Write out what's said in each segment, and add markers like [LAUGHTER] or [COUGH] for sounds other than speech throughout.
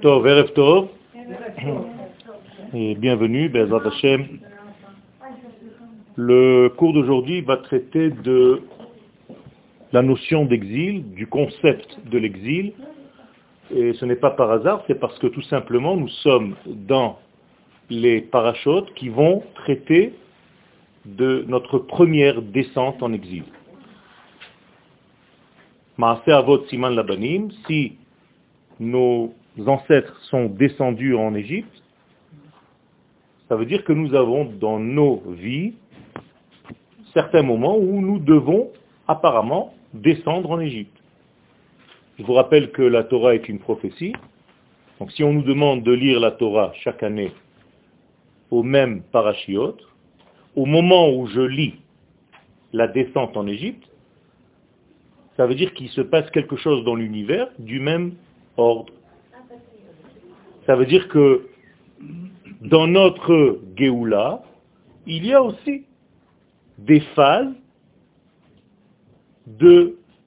Tov, Erev Tov. Et bienvenue, Bezat Hashem. Le cours d'aujourd'hui va traiter de la notion d'exil, du concept de l'exil. Et ce n'est pas par hasard, c'est parce que tout simplement nous sommes dans les parachutes qui vont traiter de notre première descente en exil. Avot Siman Labanim, si nos ancêtres sont descendus en Égypte, ça veut dire que nous avons dans nos vies certains moments où nous devons apparemment descendre en Égypte. Je vous rappelle que la Torah est une prophétie. Donc si on nous demande de lire la Torah chaque année au même parashiot, au moment où je lis la descente en Égypte, ça veut dire qu'il se passe quelque chose dans l'univers du même ordre. Ça veut dire que dans notre Géoula, il y a aussi des phases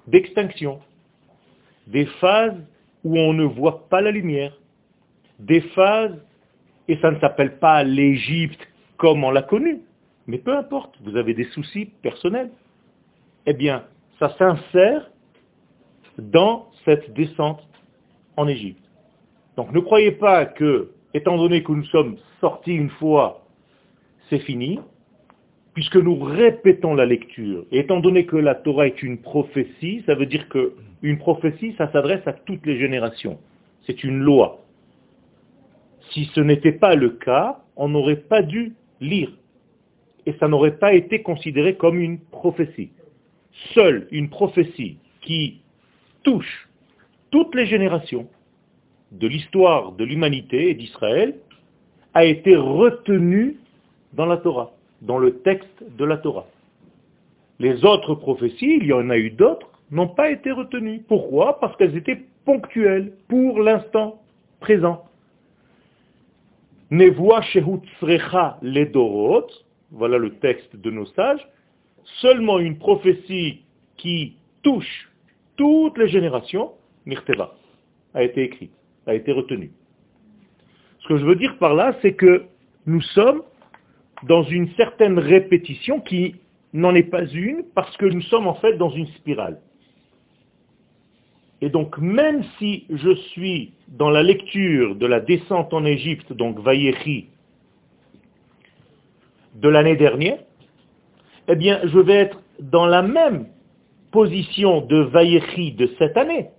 d'extinction, des phases où on ne voit pas la lumière, des phases, et ça ne s'appelle pas l'Égypte comme on l'a connue, mais peu importe, vous avez des soucis personnels. Eh bien, ça s'insère dans cette descente en Égypte. Donc ne croyez pas que, étant donné que nous sommes sortis une fois, c'est fini, puisque nous répétons la lecture. Et étant donné que la Torah est une prophétie, ça veut dire qu'une prophétie, ça s'adresse à toutes les générations. C'est une loi. Si ce n'était pas le cas, on n'aurait pas dû lire. Et ça n'aurait pas été considéré comme une prophétie. Seule une prophétie qui touche toutes les générations de l'histoire de l'humanité et d'Israël a été retenue dans la Torah, dans le texte de la Torah. Les autres prophéties, il y en a eu d'autres, n'ont pas été retenues. Pourquoi? Parce qu'elles étaient ponctuelles, pour l'instant présent. Nevoa ledorot, voilà le texte de nos sages, seulement une prophétie qui touche toutes les générations, Mirteva, a été écrite, a été retenue. Ce que je veux dire par là, c'est que nous sommes dans une certaine répétition qui n'en est pas une, parce que nous sommes en fait dans une spirale. Et donc, même si je suis dans la lecture de la descente en Égypte, donc Vayechi, de l'année dernière, eh bien, je vais être dans la même position de Vayechi de cette année.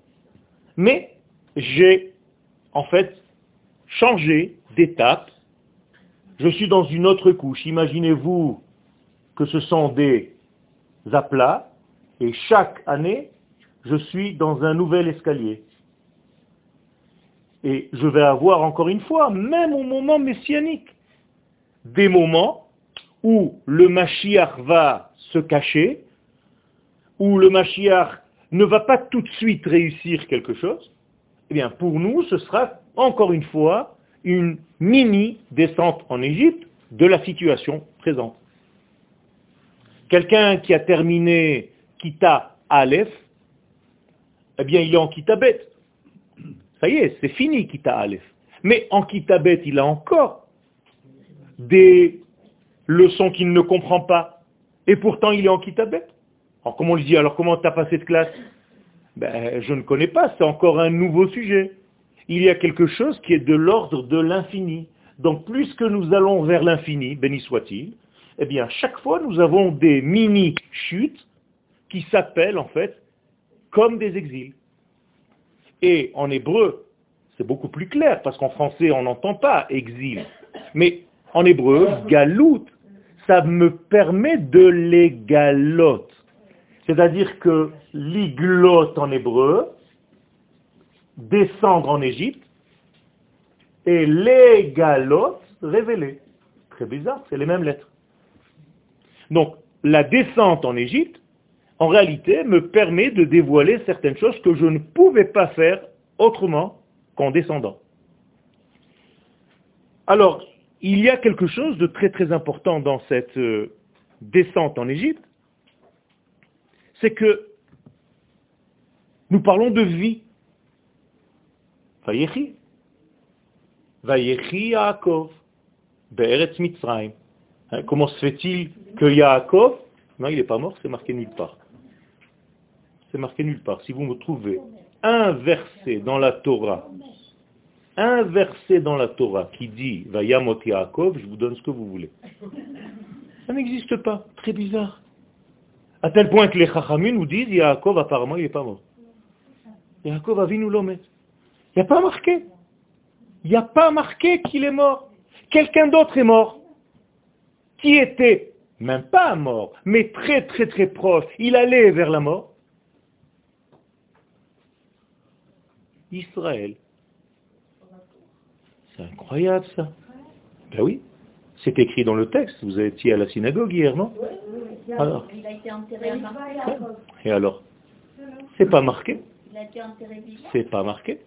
Mais j'ai, en fait, changé d'étape. Je suis dans une autre couche. Imaginez-vous que ce sont des aplats, et chaque année, je suis dans un nouvel escalier. Et je vais avoir encore une fois, même au moment messianique, des moments où le Mashiach va se cacher, où le Mashiach ne va pas tout de suite réussir quelque chose, eh bien pour nous, ce sera encore une fois une mini descente en Égypte de la situation présente. Quelqu'un qui a terminé Kita Aleph, eh bien il est en Kitabet. Ça y est, c'est fini Kita Aleph. Mais en Kitabet, il a encore des leçons qu'il ne comprend pas. Et pourtant, il est en Kitabet. Alors comment on lui dit, alors comment tu as passé de classe? Ben, Je ne connais pas, c'est encore un nouveau sujet. Il y a quelque chose qui est de l'ordre de l'infini. Donc plus que nous allons vers l'infini, béni soit-il, eh bien chaque fois nous avons des mini-chutes qui s'appellent en fait comme des exils. Et en hébreu, c'est beaucoup plus clair, parce qu'en français on n'entend pas exil. Mais en hébreu, galout, ça me permet de les galotes. C'est-à-dire que l'iglot en hébreu, descendre en Égypte, et l'égalot, révéler. Très bizarre, c'est les mêmes lettres. Donc, la descente en Égypte, en réalité, me permet de dévoiler certaines choses que je ne pouvais pas faire autrement qu'en descendant. Alors, il y a quelque chose de très très important dans cette euh, descente en Égypte, c'est que nous parlons de vie. Vayechi Yaakov, Be'eretz Mitzrayim. Hein, comment se fait-il que Yaakov, non, il n'est pas mort, c'est marqué nulle part. C'est marqué nulle part. Si vous me trouvez un verset dans la Torah, un verset dans la Torah qui dit Vayamot Yaakov, je vous donne ce que vous voulez. Ça n'existe pas. Très bizarre. À tel point que les Chachamim nous disent Yaakov, apparemment, il n'est pas mort. Yaakov a vu nous l'homme. Il n'y a pas marqué. Il n'y a pas marqué qu'il est mort. Quelqu'un d'autre est mort. Qui était même pas mort, mais très très très proche. Il allait vers la mort. Israël. C'est incroyable ça. Ben oui, c'est écrit dans le texte. Vous étiez à la synagogue hier, non alors. Il a été enterré à Et alors C'est pas marqué. C'est pas marqué.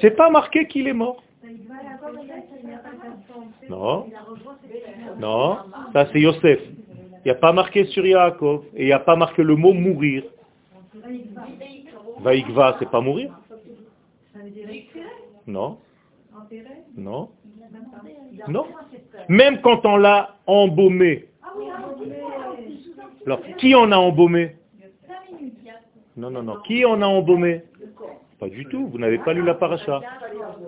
C'est pas marqué qu'il est mort. Non. Non, ça c'est Yosef. Il n'y a pas marqué sur Yaakov. Et il n'y a pas marqué le mot mourir. Vaïkva, c'est pas mourir Non. Non. Non. Même quand on l'a embaumé. Alors, qui en a embaumé? Non, non, non. Qui en a embaumé? Pas du tout. Vous n'avez pas lu la paracha.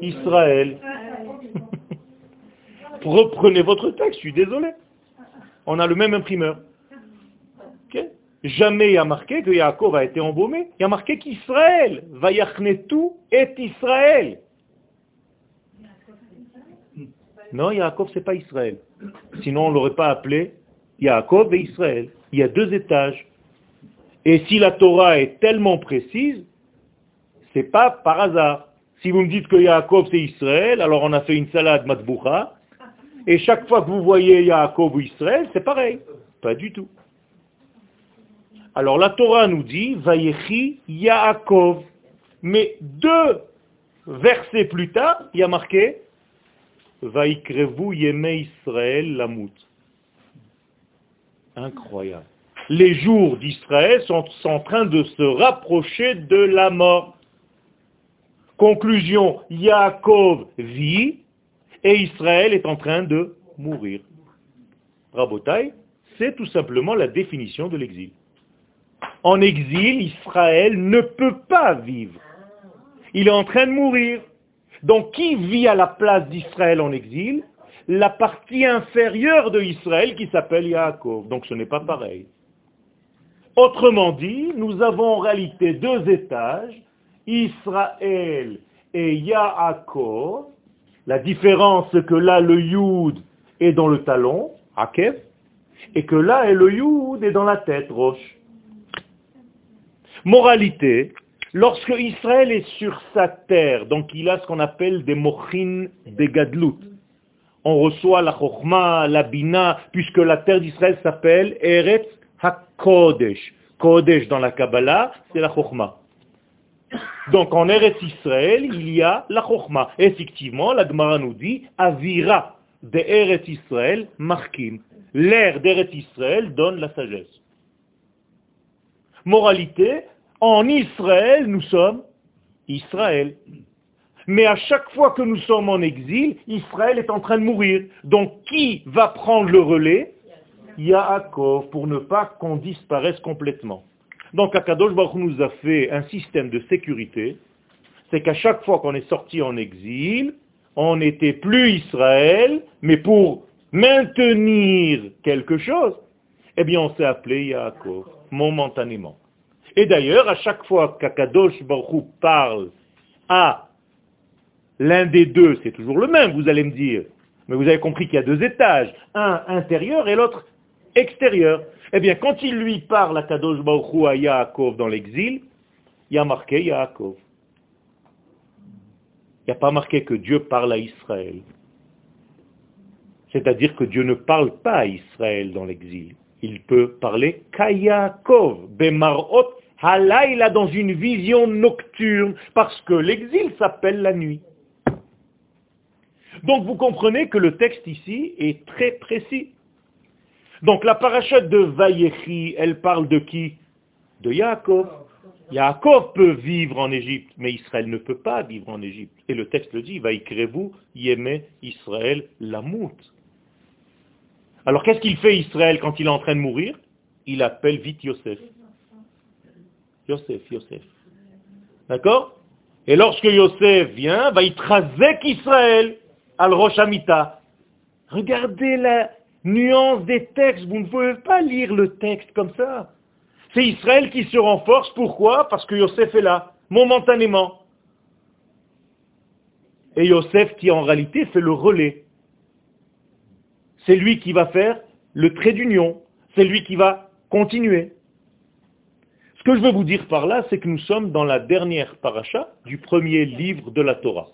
Israël. [LAUGHS] Reprenez votre texte, je suis désolé. On a le même imprimeur. Jamais il y a marqué que Yaakov a été embaumé. Il y a marqué qu'Israël, va tout est Israël. Non, Yaakov, c'est pas Israël. Sinon, on ne l'aurait pas appelé Yaakov et Israël. Il y a deux étages. Et si la Torah est tellement précise, c'est pas par hasard. Si vous me dites que Yaakov c'est Israël, alors on a fait une salade matboucha, et chaque fois que vous voyez Yaakov ou Israël, c'est pareil. Pas du tout. Alors la Torah nous dit, Vayechi Yaakov. Mais deux versets plus tard, il y a marqué, Vaikrevu Yeme Israël Lamut. Incroyable. Les jours d'Israël sont en train de se rapprocher de la mort. Conclusion, Yaakov vit et Israël est en train de mourir. Rabotai, c'est tout simplement la définition de l'exil. En exil, Israël ne peut pas vivre. Il est en train de mourir. Donc qui vit à la place d'Israël en exil? La partie inférieure de Israël qui s'appelle Yaakov. Donc ce n'est pas pareil. Autrement dit, nous avons en réalité deux étages, Israël et Yaakov. La différence, c'est que là, le Yud est dans le talon, Akev, et que là, le Yud est dans la tête, Roche. Moralité, lorsque Israël est sur sa terre, donc il a ce qu'on appelle des mochin des gadlut, on reçoit la chokhma, la bina, puisque la terre d'Israël s'appelle Eretz HaKodesh. Kodesh dans la Kabbalah, c'est la chokhma. Donc en Eretz Israël, il y a la chokhma. Effectivement, la Gemara nous dit, Avira de Eretz Israël markim. L'air d'Eretz Israël donne la sagesse. Moralité, en Israël, nous sommes Israël. Mais à chaque fois que nous sommes en exil, Israël est en train de mourir. Donc qui va prendre le relais? Yaakov, pour ne pas qu'on disparaisse complètement. Donc Akadosh Baruch nous a fait un système de sécurité, c'est qu'à chaque fois qu'on est sorti en exil, on n'était plus Israël, mais pour maintenir quelque chose, eh bien on s'est appelé Yaakov, momentanément. Et d'ailleurs, à chaque fois qu'Akadosh Baruch parle à l'un des deux, c'est toujours le même, vous allez me dire. Mais vous avez compris qu'il y a deux étages, un intérieur et l'autre extérieur. Eh bien, quand il lui parle à Kadosh Baruch à Yaakov dans l'exil, il y a marqué Yaakov. Il n'y a pas marqué que Dieu parle à Israël. C'est-à-dire que Dieu ne parle pas à Israël dans l'exil. Il peut parler qu'à Yaakov, Bemarot Halayla dans une vision nocturne, parce que l'exil s'appelle la nuit. Donc vous comprenez que le texte ici est très précis. Donc la parachute de Vayechi, elle parle de qui? De Yaakov. Yaakov peut vivre en Égypte, mais Israël ne peut pas vivre en Égypte. Et le texte le dit, va vous yémé Israël lamout. Alors qu'est-ce qu'il fait Israël quand il est en train de mourir? Il appelle vite. Yosef, Yosef. D'accord? Et lorsque Yosef vient, va y trazek Israël al Rosh Regardez la nuance des textes, vous ne pouvez pas lire le texte comme ça. C'est Israël qui se renforce, pourquoi? Parce que Yosef est là, momentanément. Et Yosef qui en réalité fait le relais. C'est lui qui va faire le trait d'union. C'est lui qui va continuer. Ce que je veux vous dire par là, c'est que nous sommes dans la dernière paracha du premier livre de la Torah.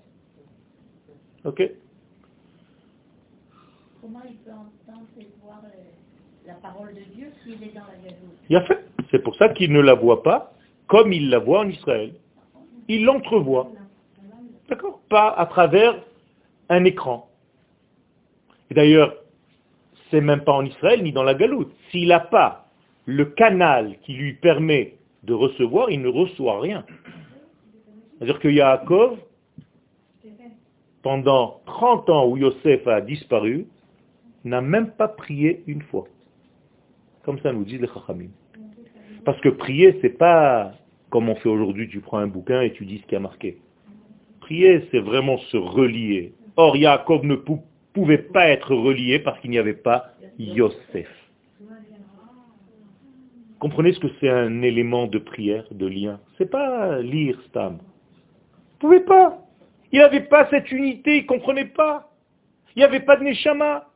Ok? Comment il peut entendre et voir la parole de Dieu s'il est dans la Il a fait. C'est pour ça qu'il ne la voit pas comme il la voit en Israël. Il l'entrevoit. D'accord? Pas à travers un écran. Et d'ailleurs, c'est même pas en Israël ni dans la Galoute. S'il n'a pas le canal qui lui permet de recevoir, il ne reçoit rien. C'est-à-dire que Yaakov, pendant 30 ans où Yosef a disparu, n'a même pas prié une fois. Comme ça nous disent les Chachamim. Parce que prier, c'est pas comme on fait aujourd'hui, tu prends un bouquin et tu dis ce qui a marqué. Prier, c'est vraiment se relier. Or, Yaakov ne pouvait pouvait pas être relié parce qu'il n'y avait pas Yosef. Comprenez ce que c'est un élément de prière, de lien. C'est pas lire Stam. Vous pouvez pas. Il n'avait pas cette unité, il ne comprenait pas. Il n'y avait pas de Neshama.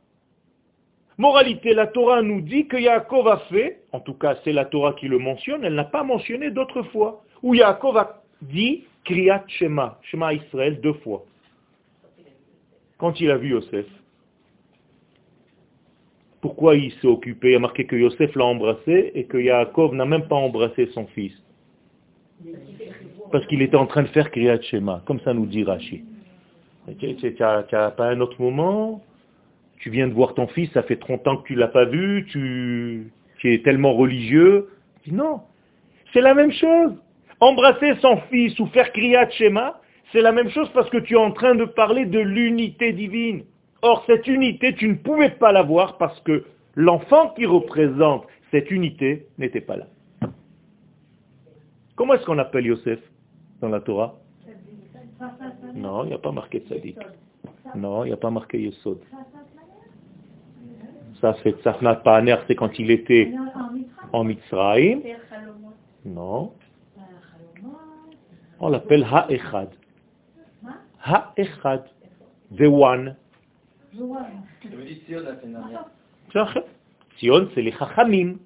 Moralité, la Torah nous dit que Yaakov a fait, en tout cas c'est la Torah qui le mentionne, elle n'a pas mentionné d'autres fois, où Yaakov a dit Kriyat Shema, Shema Israël deux fois quand il a vu Yosef, pourquoi il s'est occupé Il a marqué que Yosef l'a embrassé et que Yaakov n'a même pas embrassé son fils. Parce qu'il était en train de faire Kriyat Shema, comme ça nous dit Rashi. Tu n'as pas un autre moment Tu viens de voir ton fils, ça fait 30 ans que tu ne l'as pas vu, tu, es tellement religieux. Non, c'est la même chose. Embrasser son fils ou faire Kriyat Shema, c'est la même chose parce que tu es en train de parler de l'unité divine. Or, cette unité, tu ne pouvais pas l'avoir parce que l'enfant qui représente cette unité n'était pas là. Comment est-ce qu'on appelle Yosef dans la Torah? Non, il n'y a pas marqué Tzadik. Non, il n'y a pas marqué Yesod. Ça, c'est Tzafnat Pa'aner, c'est quand il était en Mitzrayim. Non. On l'appelle Ha'echad. Ha-echad. The one. Sion, c'est les chachamim.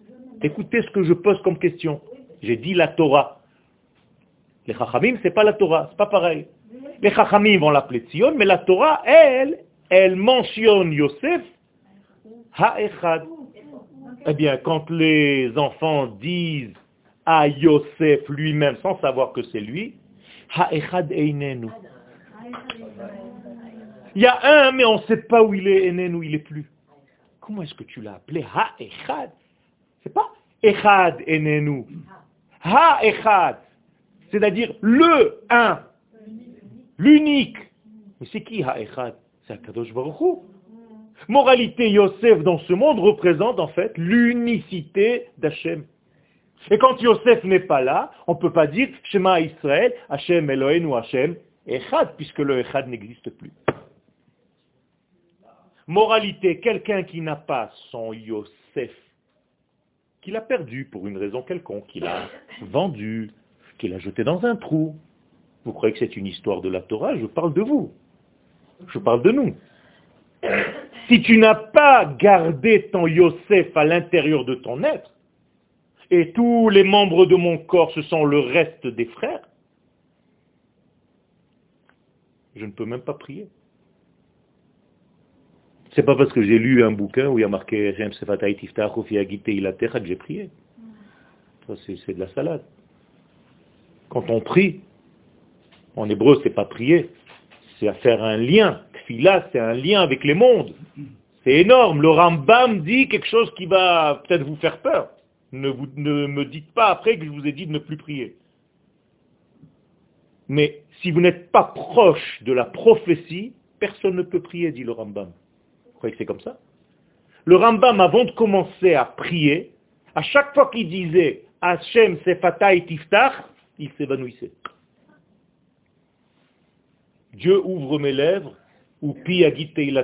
Écoutez ce que je pose comme question. J'ai dit la Torah. Les chachamim, c'est pas la Torah, c'est pas pareil. Les chachamim vont l'appeler Sion, mais la Torah, elle, elle mentionne Yosef, ha-echad. Eh bien, quand les enfants disent à Yosef lui-même, sans savoir que c'est lui, ha-echad einenu. Il y a un, mais on ne sait pas où il est, Enen, où il est plus. Comment est-ce que tu l'as appelé? Ha-Echad C'est pas Echad Enenu. Ha-Echad. C'est-à-dire le un. L'unique. Mais c'est qui Ha-Echad C'est Akadosh Baruch Moralité, Yosef dans ce monde représente en fait l'unicité d'Hachem. Et quand Yosef n'est pas là, on ne peut pas dire Shema Israël, Hachem Elohim ou Hachem Echad, puisque le Echad n'existe plus. Moralité, quelqu'un qui n'a pas son Yosef, qu'il a perdu pour une raison quelconque, qu'il a vendu, qu'il a jeté dans un trou. Vous croyez que c'est une histoire de la Torah? Je parle de vous. Je parle de nous. Si tu n'as pas gardé ton Yosef à l'intérieur de ton être, et tous les membres de mon corps, ce sont le reste des frères, je ne peux même pas prier. C'est pas parce que j'ai lu un bouquin où il y a marqué que j'ai prié. Ça, c'est de la salade. Quand on prie, en hébreu, c'est pas prier, c'est à faire un lien. Là, c'est un lien avec les mondes. C'est énorme. Le Rambam dit quelque chose qui va peut-être vous faire peur. Ne, vous, ne me dites pas après que je vous ai dit de ne plus prier. Mais si vous n'êtes pas proche de la prophétie, personne ne peut prier, dit le Rambam. Croyez que c'est comme ça Le Rambam, avant de commencer à prier, à chaque fois qu'il disait Hachem et tiftach, il s'évanouissait. Dieu ouvre mes lèvres, ou pi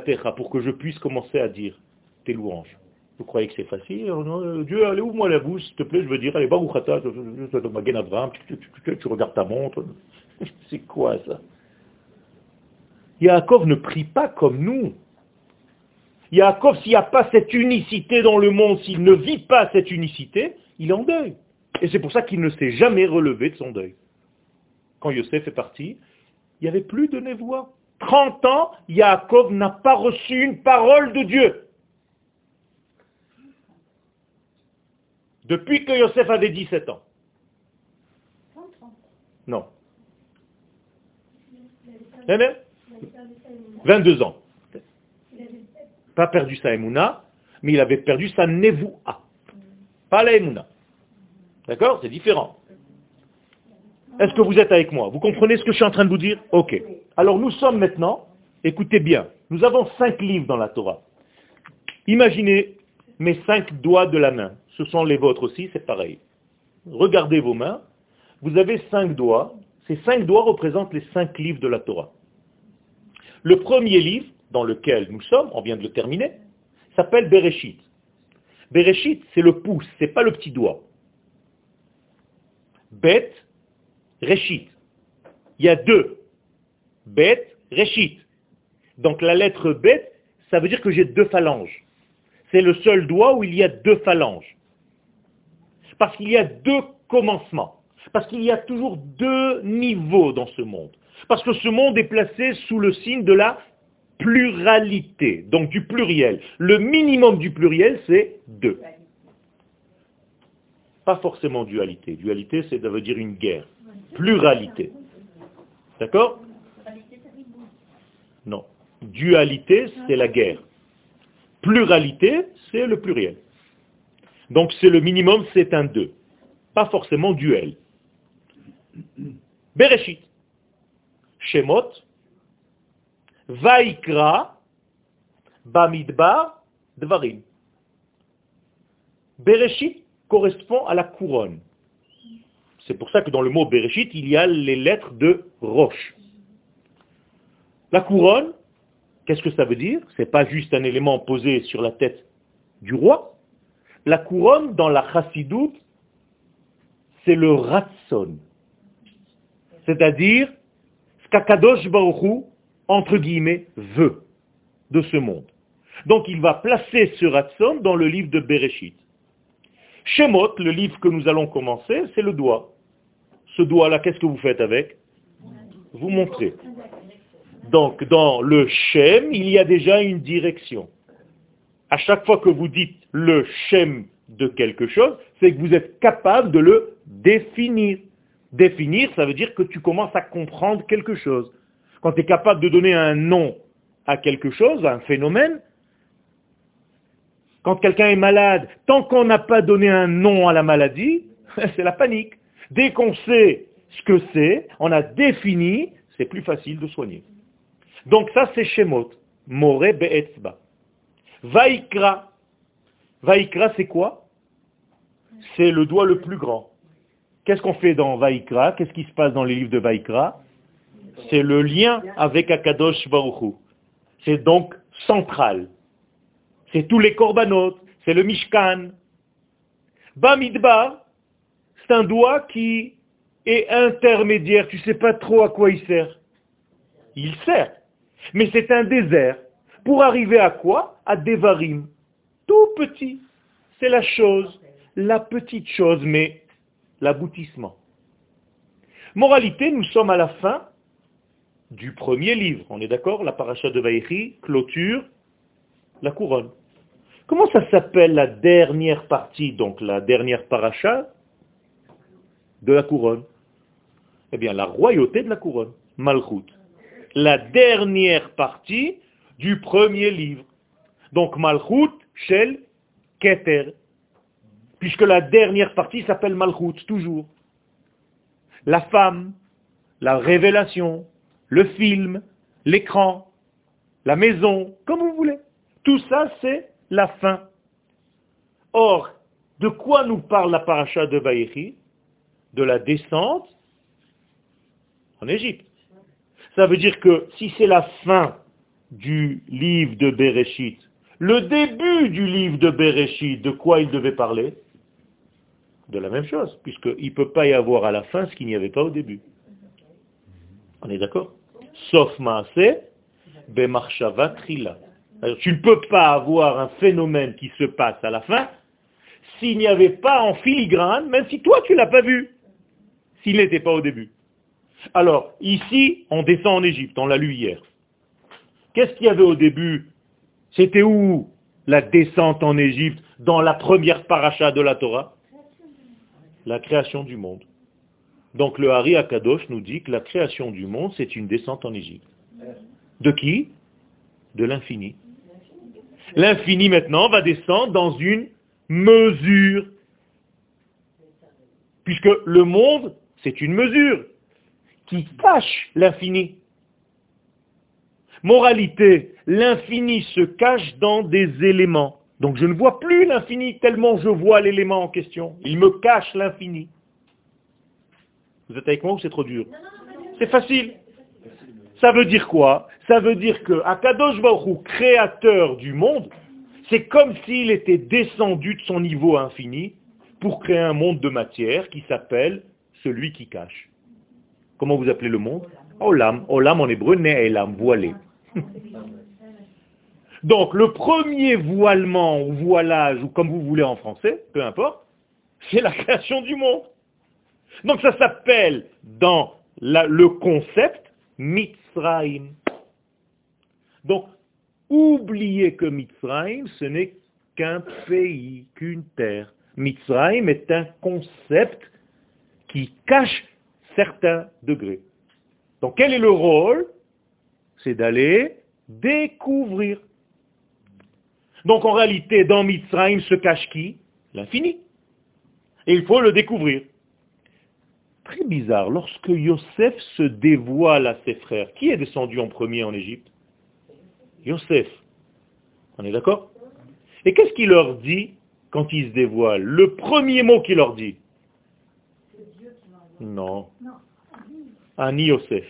terre pour que je puisse commencer à dire tes louanges. Vous croyez que c'est facile euh, Dieu, allez, ouvre-moi la bouche, s'il te plaît, je veux dire, allez, Baruchata, tu regardes ta montre. [LAUGHS] C'est quoi ça? Yaakov ne prie pas comme nous. Yaakov, s'il n'y a pas cette unicité dans le monde, s'il ne vit pas cette unicité, il est en deuil. Et c'est pour ça qu'il ne s'est jamais relevé de son deuil. Quand Yosef est parti, il n'y avait plus de névoie. 30 ans, Yaakov n'a pas reçu une parole de Dieu. Depuis que Yosef avait 17 ans. Non. 22 ans. Pas perdu sa émouna, mais il avait perdu sa nevoua. Pas la émouna. D'accord? C'est différent. Est-ce que vous êtes avec moi? Vous comprenez ce que je suis en train de vous dire? Ok. Alors nous sommes maintenant, écoutez bien, nous avons cinq livres dans la Torah. Imaginez mes cinq doigts de la main. Ce sont les vôtres aussi, c'est pareil. Regardez vos mains. Vous avez cinq doigts. Ces cinq doigts représentent les cinq livres de la Torah. Le premier livre, dans lequel nous sommes, on vient de le terminer, s'appelle Bereshit. Bereshit, c'est le pouce, c'est pas le petit doigt. Bet, Reshit. Il y a deux. Bet, Reshit. Donc la lettre Bet, ça veut dire que j'ai deux phalanges. C'est le seul doigt où il y a deux phalanges. Parce qu'il y a deux commencements. Parce qu'il y a toujours deux niveaux dans ce monde. Parce que ce monde est placé sous le signe de la pluralité, donc du pluriel. Le minimum du pluriel, c'est deux. Pas forcément dualité. Dualité, c'est ça veut dire une guerre. Pluralité. D'accord? Non. Dualité, c'est la guerre. Pluralité, c'est le pluriel. Donc c'est le minimum, c'est un deux. Pas forcément duel. Bereshit. Shemot, Vaikra, Bamidbar, Dvarim. Bereshit correspond à la couronne. C'est pour ça que dans le mot Bereshit, il y a les lettres de roche. La couronne, qu'est-ce que ça veut dire? Ce n'est pas juste un élément posé sur la tête du roi. La couronne, dans la chassidoute, c'est le ratson. C'est-à-dire ce qu'Akadosh entre guillemets, veut de ce monde. Donc il va placer ce ratson dans le livre de Bereshit. Shemot, le livre que nous allons commencer, c'est le doigt. Ce doigt-là, qu'est-ce que vous faites avec? Vous montrez. Donc dans le Shem, il y a déjà une direction. À chaque fois que vous dites le Shem de quelque chose, c'est que vous êtes capable de le définir. Définir, ça veut dire que tu commences à comprendre quelque chose. Quand tu es capable de donner un nom à quelque chose, à un phénomène, quand quelqu'un est malade, tant qu'on n'a pas donné un nom à la maladie, [LAUGHS] c'est la panique. Dès qu'on sait ce que c'est, on a défini, c'est plus facile de soigner. Donc ça c'est Shemot, More Be'etzba. Vaikra. Vaikra c'est quoi? C'est le doigt le plus grand. Qu'est-ce qu'on fait dans Vaikra? Qu'est-ce qui se passe dans les livres de Vaikra? C'est le lien avec Akadosh Baruchu. C'est donc central. C'est tous les korbanot, c'est le Mishkan. Bamidbar, c'est un doigt qui est intermédiaire. Tu ne sais pas trop à quoi il sert. Il sert. Mais c'est un désert. Pour arriver à quoi? À Devarim. Tout petit. C'est la chose, la petite chose, mais l'aboutissement. Moralité, nous sommes à la fin du premier livre. On est d'accord? La paracha de Vaïchi clôture la couronne. Comment ça s'appelle la dernière partie, donc la dernière paracha de la couronne? Eh bien, la royauté de la couronne, Malchut. La dernière partie du premier livre. Donc Malchut, Shel, Keter, puisque la dernière partie s'appelle Malchut, toujours. La femme, la révélation, le film, l'écran, la maison, comme vous voulez. Tout ça, c'est la fin. Or, de quoi nous parle la paracha de Vaïchi De la descente en Égypte. Ça veut dire que si c'est la fin du livre de Bereshit, le début du livre de Bereshit, de quoi il devait parler? De la même chose, puisqu'il ne peut pas y avoir à la fin ce qu'il n'y avait pas au début. On est d'accord? Sauf Maaseh, Bemarshava Trila. Tu ne peux pas avoir un phénomène qui se passe à la fin s'il n'y avait pas en filigrane, même si toi tu ne l'as pas vu, s'il n'était pas au début. Alors, ici, on descend en Égypte, on l'a lu hier. Qu'est-ce qu'il y avait au début? C'était où la descente en Égypte dans la première paracha de la Torah? La création du monde. Donc le Hari Akadosh nous dit que la création du monde, c'est une descente en Égypte. De qui? De l'infini. L'infini maintenant va descendre dans une mesure. Puisque le monde, c'est une mesure qui cache l'infini. Moralité, l'infini se cache dans des éléments. Donc je ne vois plus l'infini tellement je vois l'élément en question. Il me cache l'infini. Vous êtes avec moi ou c'est trop dur C'est facile. Ça veut dire quoi Ça veut dire que Akadosh Baruch créateur du monde, c'est comme s'il était descendu de son niveau infini pour créer un monde de matière qui s'appelle celui qui cache. Comment vous appelez le monde Olam. Olam en hébreu, Ne'elam, voilé. [LAUGHS] Donc le premier voilement ou voilage, ou comme vous voulez en français, peu importe, c'est la création du monde. Donc ça s'appelle dans le concept Mitzrayim. Donc oubliez que Mitzrayim, ce n'est qu'un pays, qu'une terre. Mitzrayim est un concept qui cache certains degrés. Donc quel est le rôle? C'est d'aller découvrir. Donc en réalité, dans Mitzrayim se cache qui? L'infini. Et il faut le découvrir. Très bizarre, lorsque Yosef se dévoile à ses frères, qui est descendu en premier en Égypte? Yosef. On est d'accord? Et qu'est-ce qu'il leur dit quand il se dévoile? Le premier mot qu'il leur dit? Non. Ani Yosef.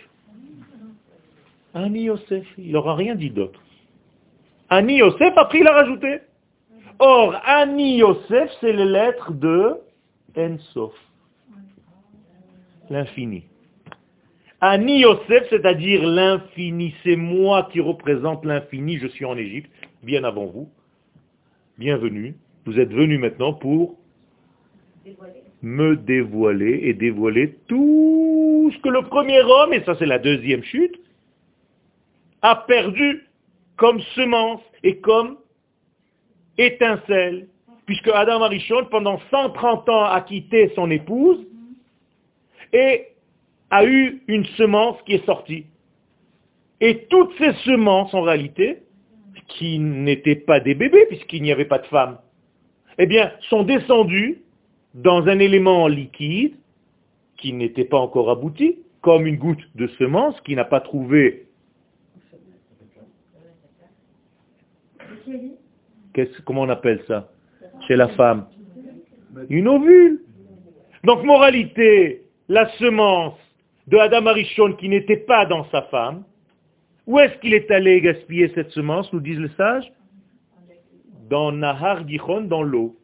Ani Yosef. Il n'aura rien dit d'autre. Ani Yosef, après il a rajouté. Or, Ani Yosef, c'est les lettres de Ensof. L'infini. Ani Yosef, c'est-à-dire l'infini. C'est moi qui représente l'infini. Je suis en Égypte, bien avant vous. Bienvenue. Vous êtes venus maintenant pour me dévoiler et dévoiler tout ce que le premier homme, et ça c'est la deuxième chute, a perdu comme semence et comme étincelle. Puisque Adam Arishon, pendant 130 ans, a quitté son épouse et a eu une semence qui est sortie. Et toutes ces semences, en réalité, qui n'étaient pas des bébés, puisqu'il n'y avait pas de femmes, eh bien, sont descendues dans un élément liquide qui n'était pas encore abouti, comme une goutte de semence qui n'a pas trouvé comment on appelle ça? Chez la femme Une ovule. Donc moralité, la semence de Adam Arishon qui n'était pas dans sa femme, où est-ce qu'il est allé gaspiller cette semence, nous disent les sages Dans Nahar Gichon, dans l'eau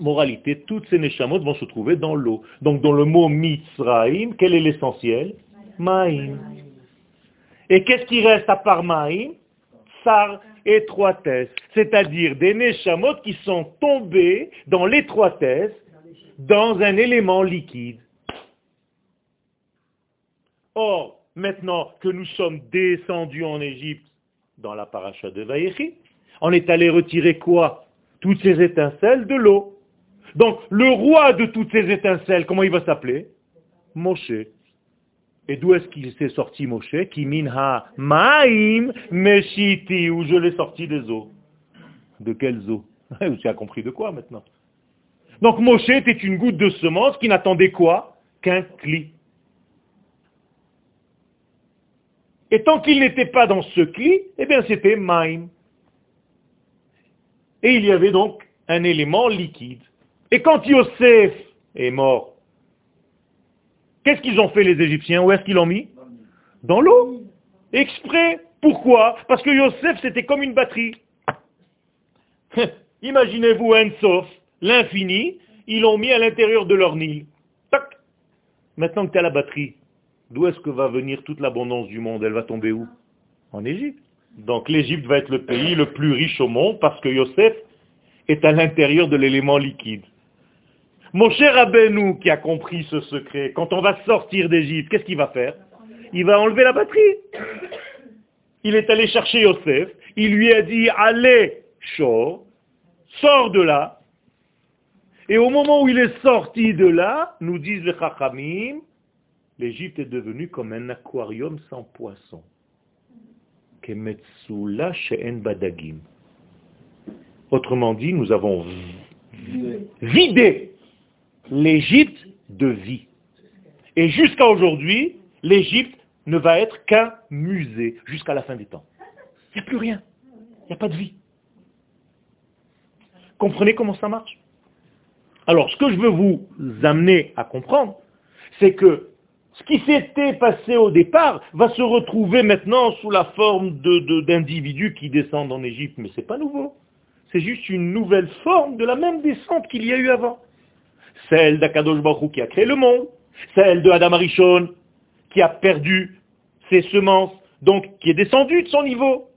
moralité, toutes ces neshamot vont se trouver dans l'eau. Donc dans le mot Mitzraim, quel est l'essentiel Maïm. Et qu'est-ce qui reste à part Maïm Tsar, étroitesse. C'est-à-dire des neshamot qui sont tombés dans l'étroitesse, dans un élément liquide. Or, maintenant que nous sommes descendus en Égypte, dans la paracha de Vaïchi, on est allé retirer quoi? Toutes ces étincelles de l'eau. Donc, le roi de toutes ces étincelles, comment il va s'appeler? Moshe. Et d'où est-ce qu'il s'est sorti Moshe? Kiminha Maim Meshiti, où je l'ai sorti des eaux. De quelles eaux? [LAUGHS] Tu as compris de quoi maintenant? Donc Moshe était une goutte de semence qui n'attendait quoi? Qu'un cli. Et tant qu'il n'était pas dans ce cli, eh bien c'était Maim. Et il y avait donc un élément liquide. Et quand Yosef est mort, qu'est-ce qu'ils ont fait les Égyptiens? Où est-ce qu'ils l'ont mis? Dans l'eau. Exprès. Pourquoi? Parce que Yosef, c'était comme une batterie. [LAUGHS] Imaginez-vous un sauf, l'infini, ils l'ont mis à l'intérieur de leur Nil. Tac Maintenant que tu as la batterie, d'où est-ce que va venir toute l'abondance du monde? Elle va tomber où? En Égypte. Donc l'Égypte va être le pays le plus riche au monde parce que Yosef est à l'intérieur de l'élément liquide. Mon cher Abenou qui a compris ce secret, quand on va sortir d'Égypte, qu'est-ce qu'il va faire? Il va enlever la batterie. Il est allé chercher Yosef, il lui a dit, allez, chaud, sors de là. Et au moment où il est sorti de là, nous disent les Chachamim, l'Égypte est devenue comme un aquarium sans poisson. badagim. Autrement dit, nous avons vidé l'Égypte de vie. Et jusqu'à aujourd'hui, l'Égypte ne va être qu'un musée jusqu'à la fin des temps. Il n'y a plus rien. Il n'y a pas de vie. Comprenez comment ça marche? Alors, ce que je veux vous amener à comprendre, c'est que ce qui s'était passé au départ va se retrouver maintenant sous la forme d'individus qui descendent en Égypte, mais ce n'est pas nouveau. C'est juste une nouvelle forme de la même descente qu'il y a eu avant. Celle d'Akadosh Baruch qui a créé le monde, celle de Adam Arishon qui a perdu ses semences, donc qui est descendu de son niveau,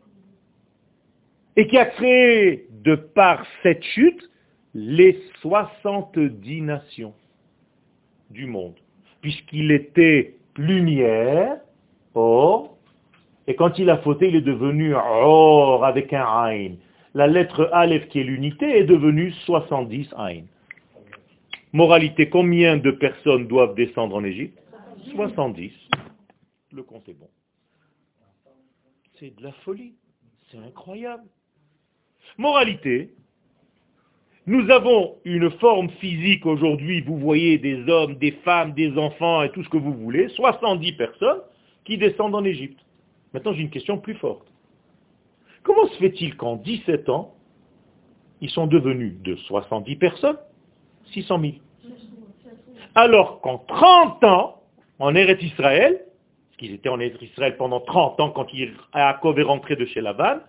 et qui a créé de par cette chute les 70 nations du monde, puisqu'il était lumière, or, et quand il a fauté, il est devenu or avec un Ain. La lettre Aleph, qui est l'unité, est devenue 70 Ain. Moralité, combien de personnes doivent descendre en Égypte? 70. Le compte est bon. C'est de la folie. C'est incroyable. Moralité, nous avons une forme physique aujourd'hui, vous voyez des hommes, des femmes, des enfants et tout ce que vous voulez, 70 personnes qui descendent en Égypte. Maintenant j'ai une question plus forte. Comment se fait-il qu'en 17 ans, ils sont devenus de 70 personnes 600 000 Alors qu'en 30 ans, en Eretz Israël, qu'ils étaient en Eretz Israël pendant 30 ans quand Yaakov est rentré de chez Laban,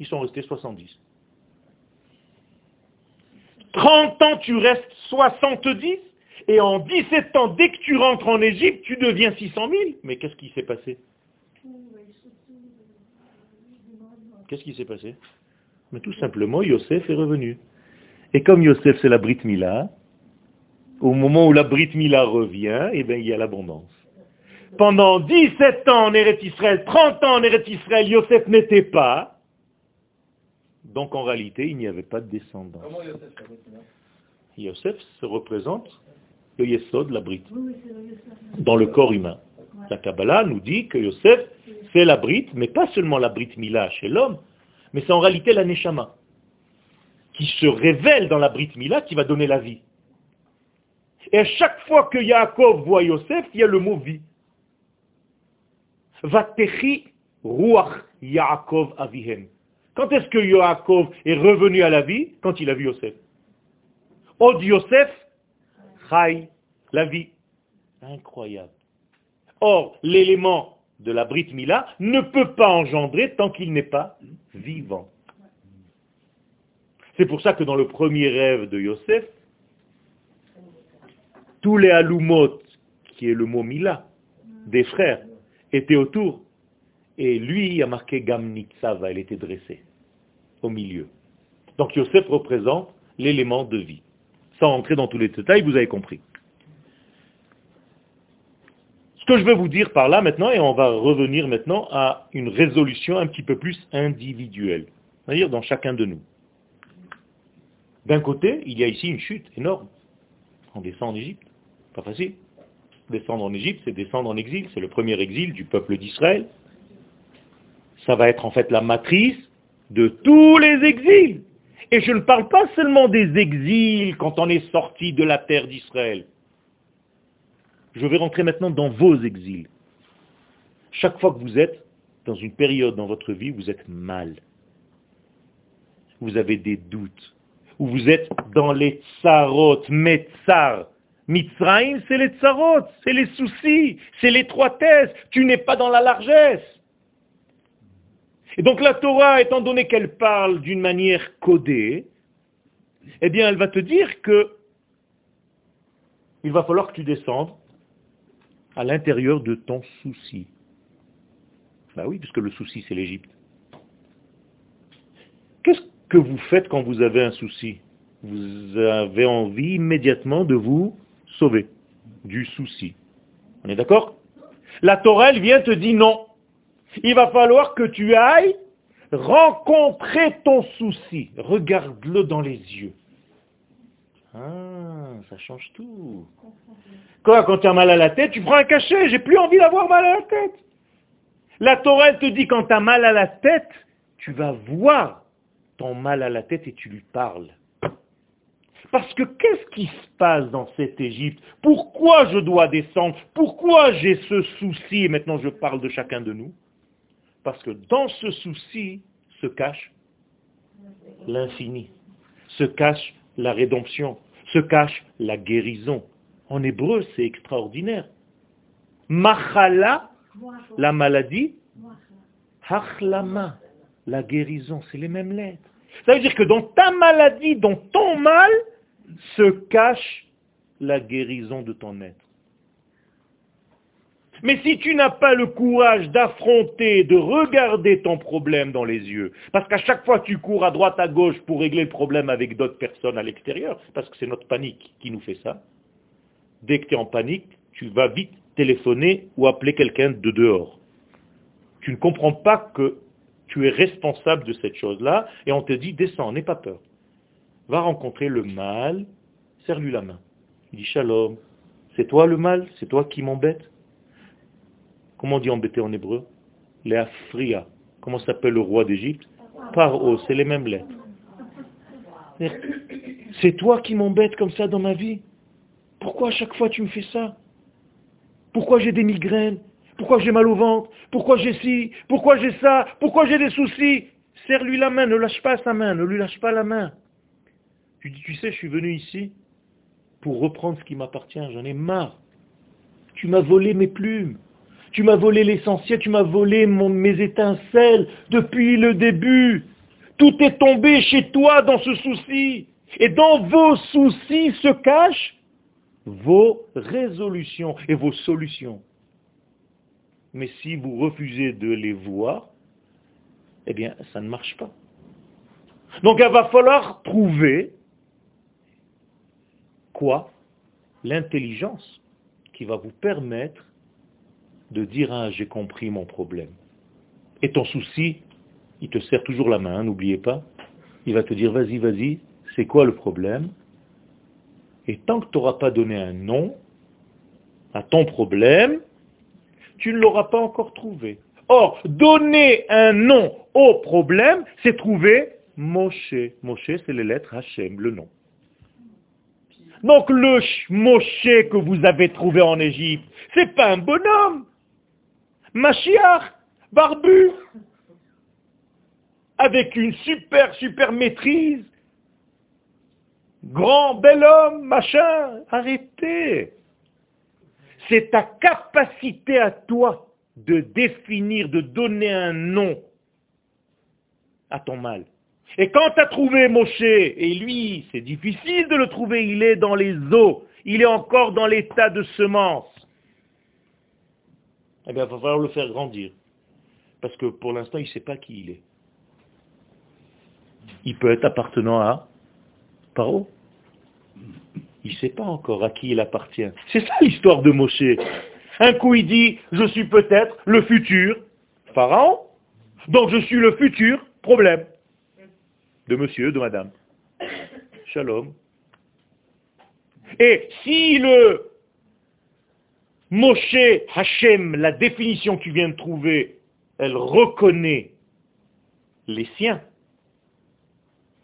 ils sont restés 70. 30 ans, tu restes 70, et en 17 ans, dès que tu rentres en Égypte, tu deviens 600 000. Mais qu'est-ce qui s'est passé? Qu'est-ce qui s'est passé? Mais tout simplement, Yosef est revenu. Et comme Yosef, c'est la Brit Mila, au moment où la Brit Mila revient, eh bien, il y a l'abondance. Pendant 17 ans en Eretz Israël, 30 ans en Eretz Israël, Yosef n'était pas, donc en réalité, il n'y avait pas de descendance. Yosef se représente? Le Yesod, la Brite, dans le corps humain. La Kabbalah nous dit que Yosef, c'est la Brite, mais pas seulement la Brite Mila chez l'homme, mais c'est en réalité la Neshama, qui se révèle dans la Brite Mila, qui va donner la vie. Et à chaque fois que Yaakov voit Yosef, il y a le mot vie. Vatechi ruach Yaakov avihem. Quand est-ce que Yaakov est revenu à la vie Quand il a vu Yosef. Od Yosef, Chai, la vie. Incroyable. Or, l'élément de la Brit Mila ne peut pas engendrer tant qu'il n'est pas vivant. C'est pour ça que dans le premier rêve de Yosef, tous les alumot, qui est le mot Mila, des frères, étaient autour. Et lui a marqué Gamnitsava, elle était dressée au milieu. Donc Yosef représente l'élément de vie. Sans entrer dans tous les détails, vous avez compris. Ce que je veux vous dire par là maintenant, et on va revenir maintenant à une résolution un petit peu plus individuelle, c'est-à-dire dans chacun de nous. D'un côté, il y a ici une chute énorme. On descend en Égypte. Pas facile. Descendre en Égypte, c'est descendre en exil. C'est le premier exil du peuple d'Israël. Ça va être en fait la matrice de tous les exils. Et je ne parle pas seulement des exils quand on est sorti de la terre d'Israël. Je vais rentrer maintenant dans vos exils. Chaque fois que vous êtes dans une période dans votre vie, vous êtes mal. Vous avez des doutes. Ou vous êtes dans les tsarot, metzar. Mitzrayim, c'est les tsarot, c'est les soucis, c'est l'étroitesse. Tu n'es pas dans la largesse. Et donc la Torah, étant donné qu'elle parle d'une manière codée, eh bien elle va te dire que il va falloir que tu descendes à l'intérieur de ton souci. Bah oui, puisque le souci, c'est l'Égypte. Qu'est-ce que vous faites quand vous avez un souci? Vous avez envie immédiatement de vous sauver du souci. On est d'accord? La Torah, vient te dire non. Il va falloir que tu ailles rencontrer ton souci. Regarde-le dans les yeux. Ah, ça change tout. Quoi, quand tu as mal à la tête, tu prends un cachet, j'ai plus envie d'avoir mal à la tête. La Torah te dit quand tu as mal à la tête, tu vas voir ton mal à la tête et tu lui parles. Parce que qu'est-ce qui se passe dans cette Égypte? Pourquoi je dois descendre? Pourquoi j'ai ce souci? Et maintenant je parle de chacun de nous. Parce que dans ce souci se cache l'infini, se cache la rédemption, se cache la guérison. En hébreu, c'est extraordinaire. Machala, la maladie, hachlama, la guérison, c'est les mêmes lettres. Ça veut dire que dans ta maladie, dans ton mal, se cache la guérison de ton être. Mais si tu n'as pas le courage d'affronter, de regarder ton problème dans les yeux, parce qu'à chaque fois tu cours à droite, à gauche pour régler le problème avec d'autres personnes à l'extérieur, parce que c'est notre panique qui nous fait ça, dès que tu es en panique, tu vas vite téléphoner ou appeler quelqu'un de dehors. Tu ne comprends pas que tu es responsable de cette chose-là, et on te dit, descends, n'aie pas peur. Va rencontrer le mal, serre-lui la main. Il dit, shalom, c'est toi le mal, c'est toi qui m'embête Comment on dit embêter en hébreu Léafria. Comment s'appelle le roi d'Égypte Paro, c'est les mêmes lettres. C'est toi qui m'embêtes comme ça dans ma vie Pourquoi à chaque fois tu me fais ça Pourquoi j'ai des migraines Pourquoi j'ai mal au ventre Pourquoi j'ai ci Pourquoi j'ai ça Pourquoi j'ai des soucis Serre-lui la main, ne lâche pas sa main, ne lui lâche pas la main. Tu dis, tu sais, je suis venu ici pour reprendre ce qui m'appartient, j'en ai marre. Tu m'as volé mes plumes. Tu m'as volé l'essentiel, tu m'as volé mes étincelles depuis le début. Tout est tombé chez toi dans ce souci. Et dans vos soucis se cachent vos résolutions et vos solutions. Mais si vous refusez de les voir, eh bien, ça ne marche pas. Donc il va falloir trouver quoi? L'intelligence qui va vous permettre de dire ah, j'ai compris mon problème. Et ton souci, il te serre toujours la main, n'oubliez pas. Il va te dire vas-y, vas-y, c'est quoi le problème? Et tant que tu n'auras pas donné un nom à ton problème, tu ne l'auras pas encore trouvé. Or, donner un nom au problème, c'est trouver Moshe. Moshe, c'est les lettres Hachem, le nom. Donc le Moshe que vous avez trouvé en Égypte, c'est pas un bonhomme, Machiach, barbu, avec une super, super maîtrise, grand, bel homme, machin, arrêtez. C'est ta capacité à toi de définir, de donner un nom à ton mal. Et quand tu as trouvé Moshe, et lui, c'est difficile de le trouver, il est dans les eaux, il est encore dans l'état de semence eh bien, il va falloir le faire grandir. Parce que pour l'instant, il ne sait pas qui il est. Il peut être appartenant à Paro. Il ne sait pas encore à qui il appartient. C'est ça l'histoire de Moshe. Un coup, il dit, je suis peut-être le futur Pharaon. Donc je suis le futur problème de monsieur, de madame. Shalom. Et si le Moshe Hachem, la définition que tu viens de trouver, elle reconnaît les siens,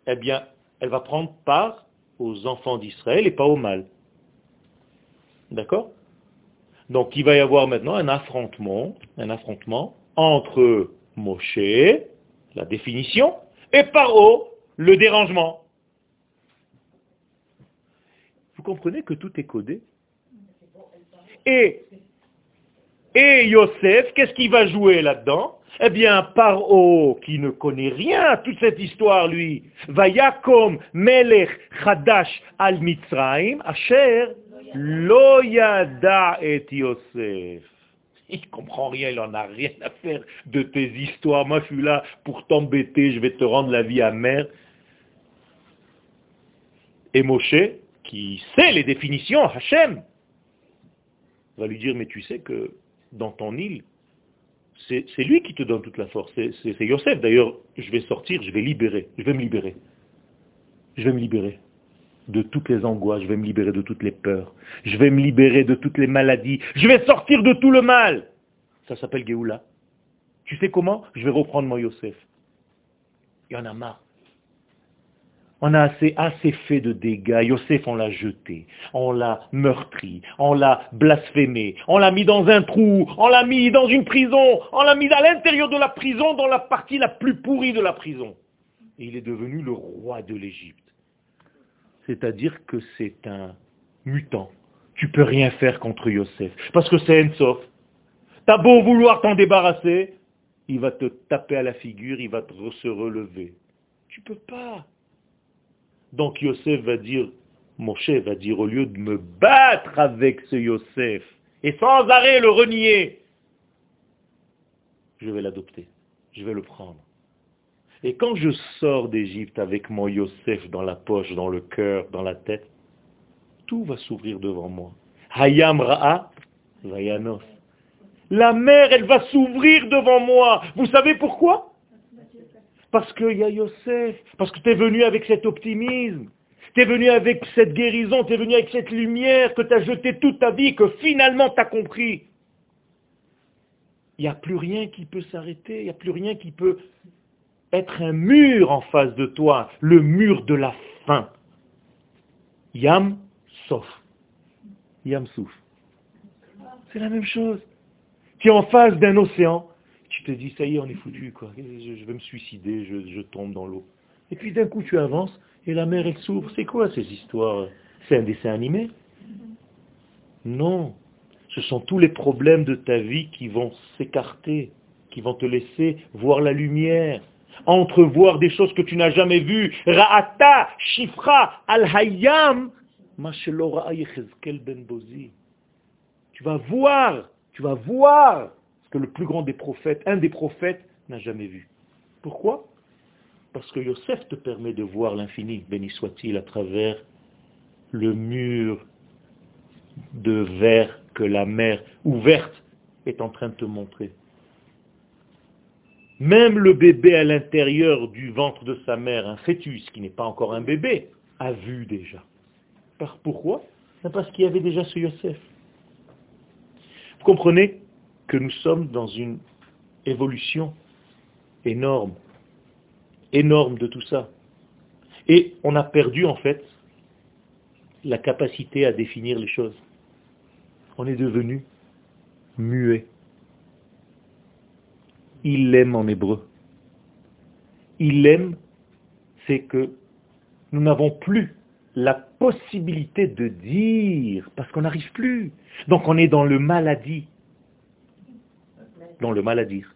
eh bien, elle va prendre part aux enfants d'Israël et pas au mal. D'accord? Donc il va y avoir maintenant un affrontement, un affrontement entre Moshe, la définition, et Paro, le dérangement. Vous comprenez que tout est codé? Et, et Yosef, qu'est-ce qu'il va jouer là-dedans? Eh bien, Paro, qui ne connaît rien à toute cette histoire, lui, va Yakom Melech Chadash al Mitzrayim, Asher Lo Yada et Yosef. Il comprend rien, il en a rien à faire de tes histoires. Moi, je suis là pour t'embêter, je vais te rendre la vie amère. Et Moshe, qui sait les définitions, Hachem, va lui dire, mais tu sais que dans ton île, c'est lui qui te donne toute la force, c'est Yosef. D'ailleurs, je vais sortir, je vais libérer, je vais me libérer. Je vais me libérer de toutes les angoisses, je vais me libérer de toutes les peurs, je vais me libérer de toutes les maladies, je vais sortir de tout le mal. Ça s'appelle Géoula. Tu sais comment? Je vais reprendre mon Yosef. Il y en a marre. On a assez, fait de dégâts. Yosef, on l'a jeté, on l'a meurtri, on l'a blasphémé, on l'a mis dans un trou, on l'a mis dans une prison, on l'a mis à l'intérieur de la prison, dans la partie la plus pourrie de la prison. Et il est devenu le roi de l'Égypte c'est-à-dire que c'est un mutant. Tu peux rien faire contre Yosef, parce que c'est Ensof. T'as beau vouloir t'en débarrasser, il va te taper à la figure, il va se relever. Tu peux pas. Donc Yosef va dire, Moshe va dire, au lieu de me battre avec ce Yosef, et sans arrêt le renier, je vais l'adopter, je vais le prendre. Et quand je sors d'Égypte avec mon Yosef dans la poche, dans le cœur, dans la tête, tout va s'ouvrir devant moi. Hayam Ra'a, Vayanos. La mer, elle va s'ouvrir devant moi. Vous savez pourquoi? Parce qu'il y a Yosef. Parce que tu es venu avec cet optimisme. Tu es venu avec cette guérison. Tu es venu avec cette lumière que tu as jetée toute ta vie, que finalement tu as compris. Il n'y a plus rien qui peut s'arrêter. Il n'y a plus rien qui peut être un mur en face de toi, le mur de la faim. Yam sauf. Yam souf. C'est la même chose. Tu es en face d'un océan, tu te dis, ça y est, on est foutu, quoi. Je, vais me suicider, je, tombe dans l'eau. Et puis d'un coup, tu avances, et la mer, elle s'ouvre. C'est quoi ces histoires? C'est un dessin animé? Non. Ce sont tous les problèmes de ta vie qui vont s'écarter, qui vont te laisser voir la lumière entrevoir des choses que tu n'as jamais vues. Ra'ata, shifra, al-hayyam, ben tu vas voir, tu vas voir que le plus grand des prophètes, un des prophètes, n'a jamais vu. Pourquoi? Parce que Yosef te permet de voir l'infini, béni soit-il, à travers le mur de verre que la mer ouverte est en train de te montrer. Même le bébé à l'intérieur du ventre de sa mère, un fœtus qui n'est pas encore un bébé, a vu déjà. Par, pourquoi? Parce qu'il y avait déjà ce Yosef. Vous comprenez? Que nous sommes dans une évolution énorme, énorme de tout ça. Et on a perdu en fait la capacité à définir les choses. On est devenu muet il aime en hébreu. Il aime, c'est que nous n'avons plus la possibilité de dire, parce qu'on n'arrive plus. Donc on est dans le maladie. Dans le dire.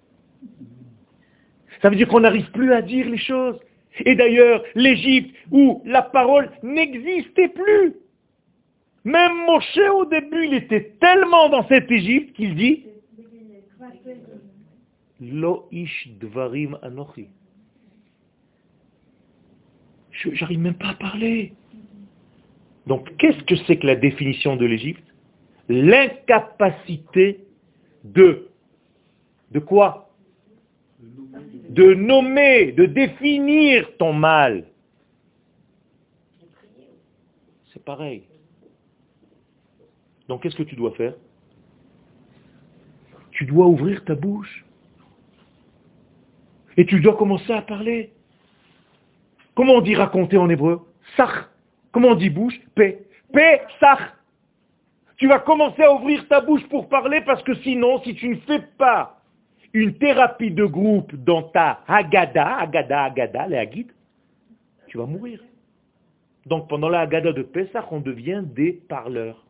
Ça veut dire qu'on n'arrive plus à dire les choses. Et d'ailleurs, l'Égypte, où la parole n'existait plus. Même Moshe, au début, il était tellement dans cette Égypte qu'il dit, Lo ish dvarim. J'arrive même pas à parler. Donc, qu'est-ce que c'est que la définition de l'Égypte? L'incapacité de, de quoi De nommer, de définir ton mal. C'est pareil. Donc, qu'est-ce que tu dois faire? Tu dois ouvrir ta bouche et tu dois commencer à parler. Comment on dit raconter en hébreu? Sach. Comment on dit bouche? P. P, sach. Tu vas commencer à ouvrir ta bouche pour parler parce que sinon, si tu ne fais pas une thérapie de groupe dans ta Haggadah, Haggadah, Haggadah, les Haggides, tu vas mourir. Donc pendant la Haggadah de Pessah, on devient des parleurs.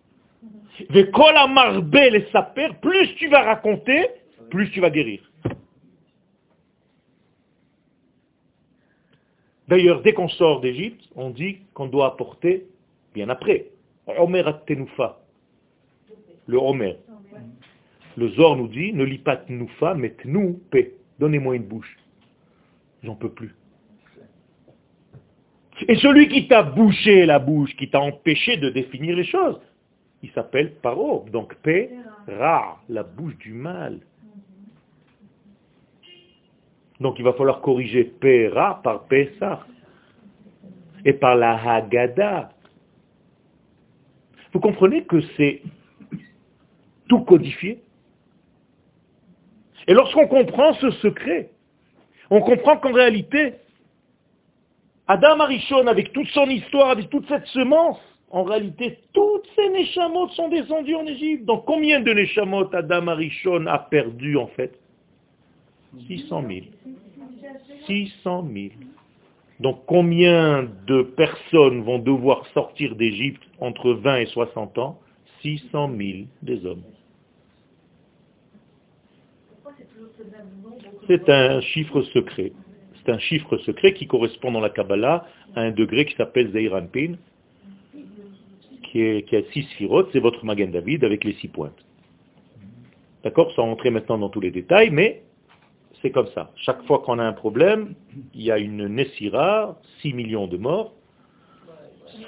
les plus tu vas raconter, plus tu vas guérir. D'ailleurs, dès qu'on sort d'Égypte, on dit qu'on doit apporter, bien après, Omer Tenoufa, le Omer. Le Zor nous dit, ne lis pas Tenoufa, mais Tnou, paix. Donnez-moi une bouche. J'en peux plus. Et celui qui t'a bouché la bouche, qui t'a empêché de définir les choses, il s'appelle Paro, donc paix, Ra, la bouche du mal. Donc il va falloir corriger Pera par Pesach et par la Haggadah. Vous comprenez que c'est tout codifié? Et lorsqu'on comprend ce secret, on comprend qu'en réalité, Adam Arishon, avec toute son histoire, avec toute cette semence, en réalité, toutes ces Neshamot sont descendus en Égypte. Donc combien de Neshamot Adam Arishon a perdu en fait? 600 000. 600 000. Donc combien de personnes vont devoir sortir d'Égypte entre 20 et 60 ans? 600 000 des hommes. C'est un chiffre secret. C'est un chiffre secret qui correspond dans la Kabbalah à un degré qui s'appelle Zeiranpin, qui, qui a six sphirotes, c'est votre Magen David avec les six pointes. D'accord Sans rentrer maintenant dans tous les détails, mais c'est comme ça. Chaque fois qu'on a un problème, il y a une Nessira, 6 millions de morts.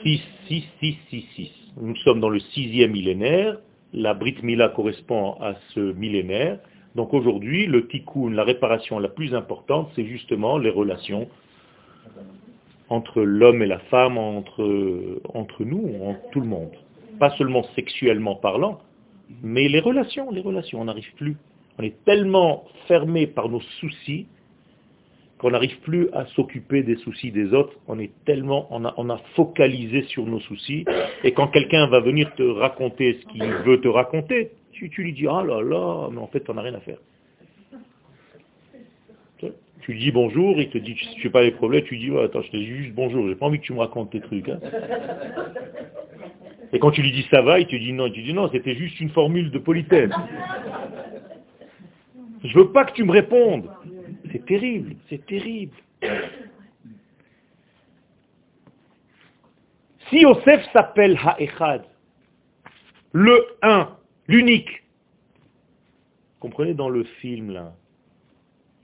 6, 6, 6, 6, 6. Nous sommes dans le sixième millénaire. La Brit Mila correspond à ce millénaire. Donc aujourd'hui, le tikkun, la réparation la plus importante, c'est justement les relations entre l'homme et la femme, entre, entre nous, entre tout le monde. Pas seulement sexuellement parlant, mais les relations, les relations, on n'arrive plus on est tellement fermé par nos soucis qu'on n'arrive plus à s'occuper des soucis des autres. On est tellement, on a, focalisé sur nos soucis. Et quand quelqu'un va venir te raconter ce qu'il veut te raconter, tu, lui dis, ah là là, mais en fait, on n'a rien à faire. Tu lui dis bonjour, il te dit, tu n'as pas les problèmes, tu lui dis, attends, je te dis juste bonjour, j'ai pas envie que tu me racontes tes trucs. Hein. Et quand tu lui dis ça va, il te dit non, te dit non, c'était juste une formule de politesse. Je veux pas que tu me répondes. C'est terrible, c'est terrible. Si Yosef s'appelle Ha'echad, le un, l'unique, comprenez dans le film là,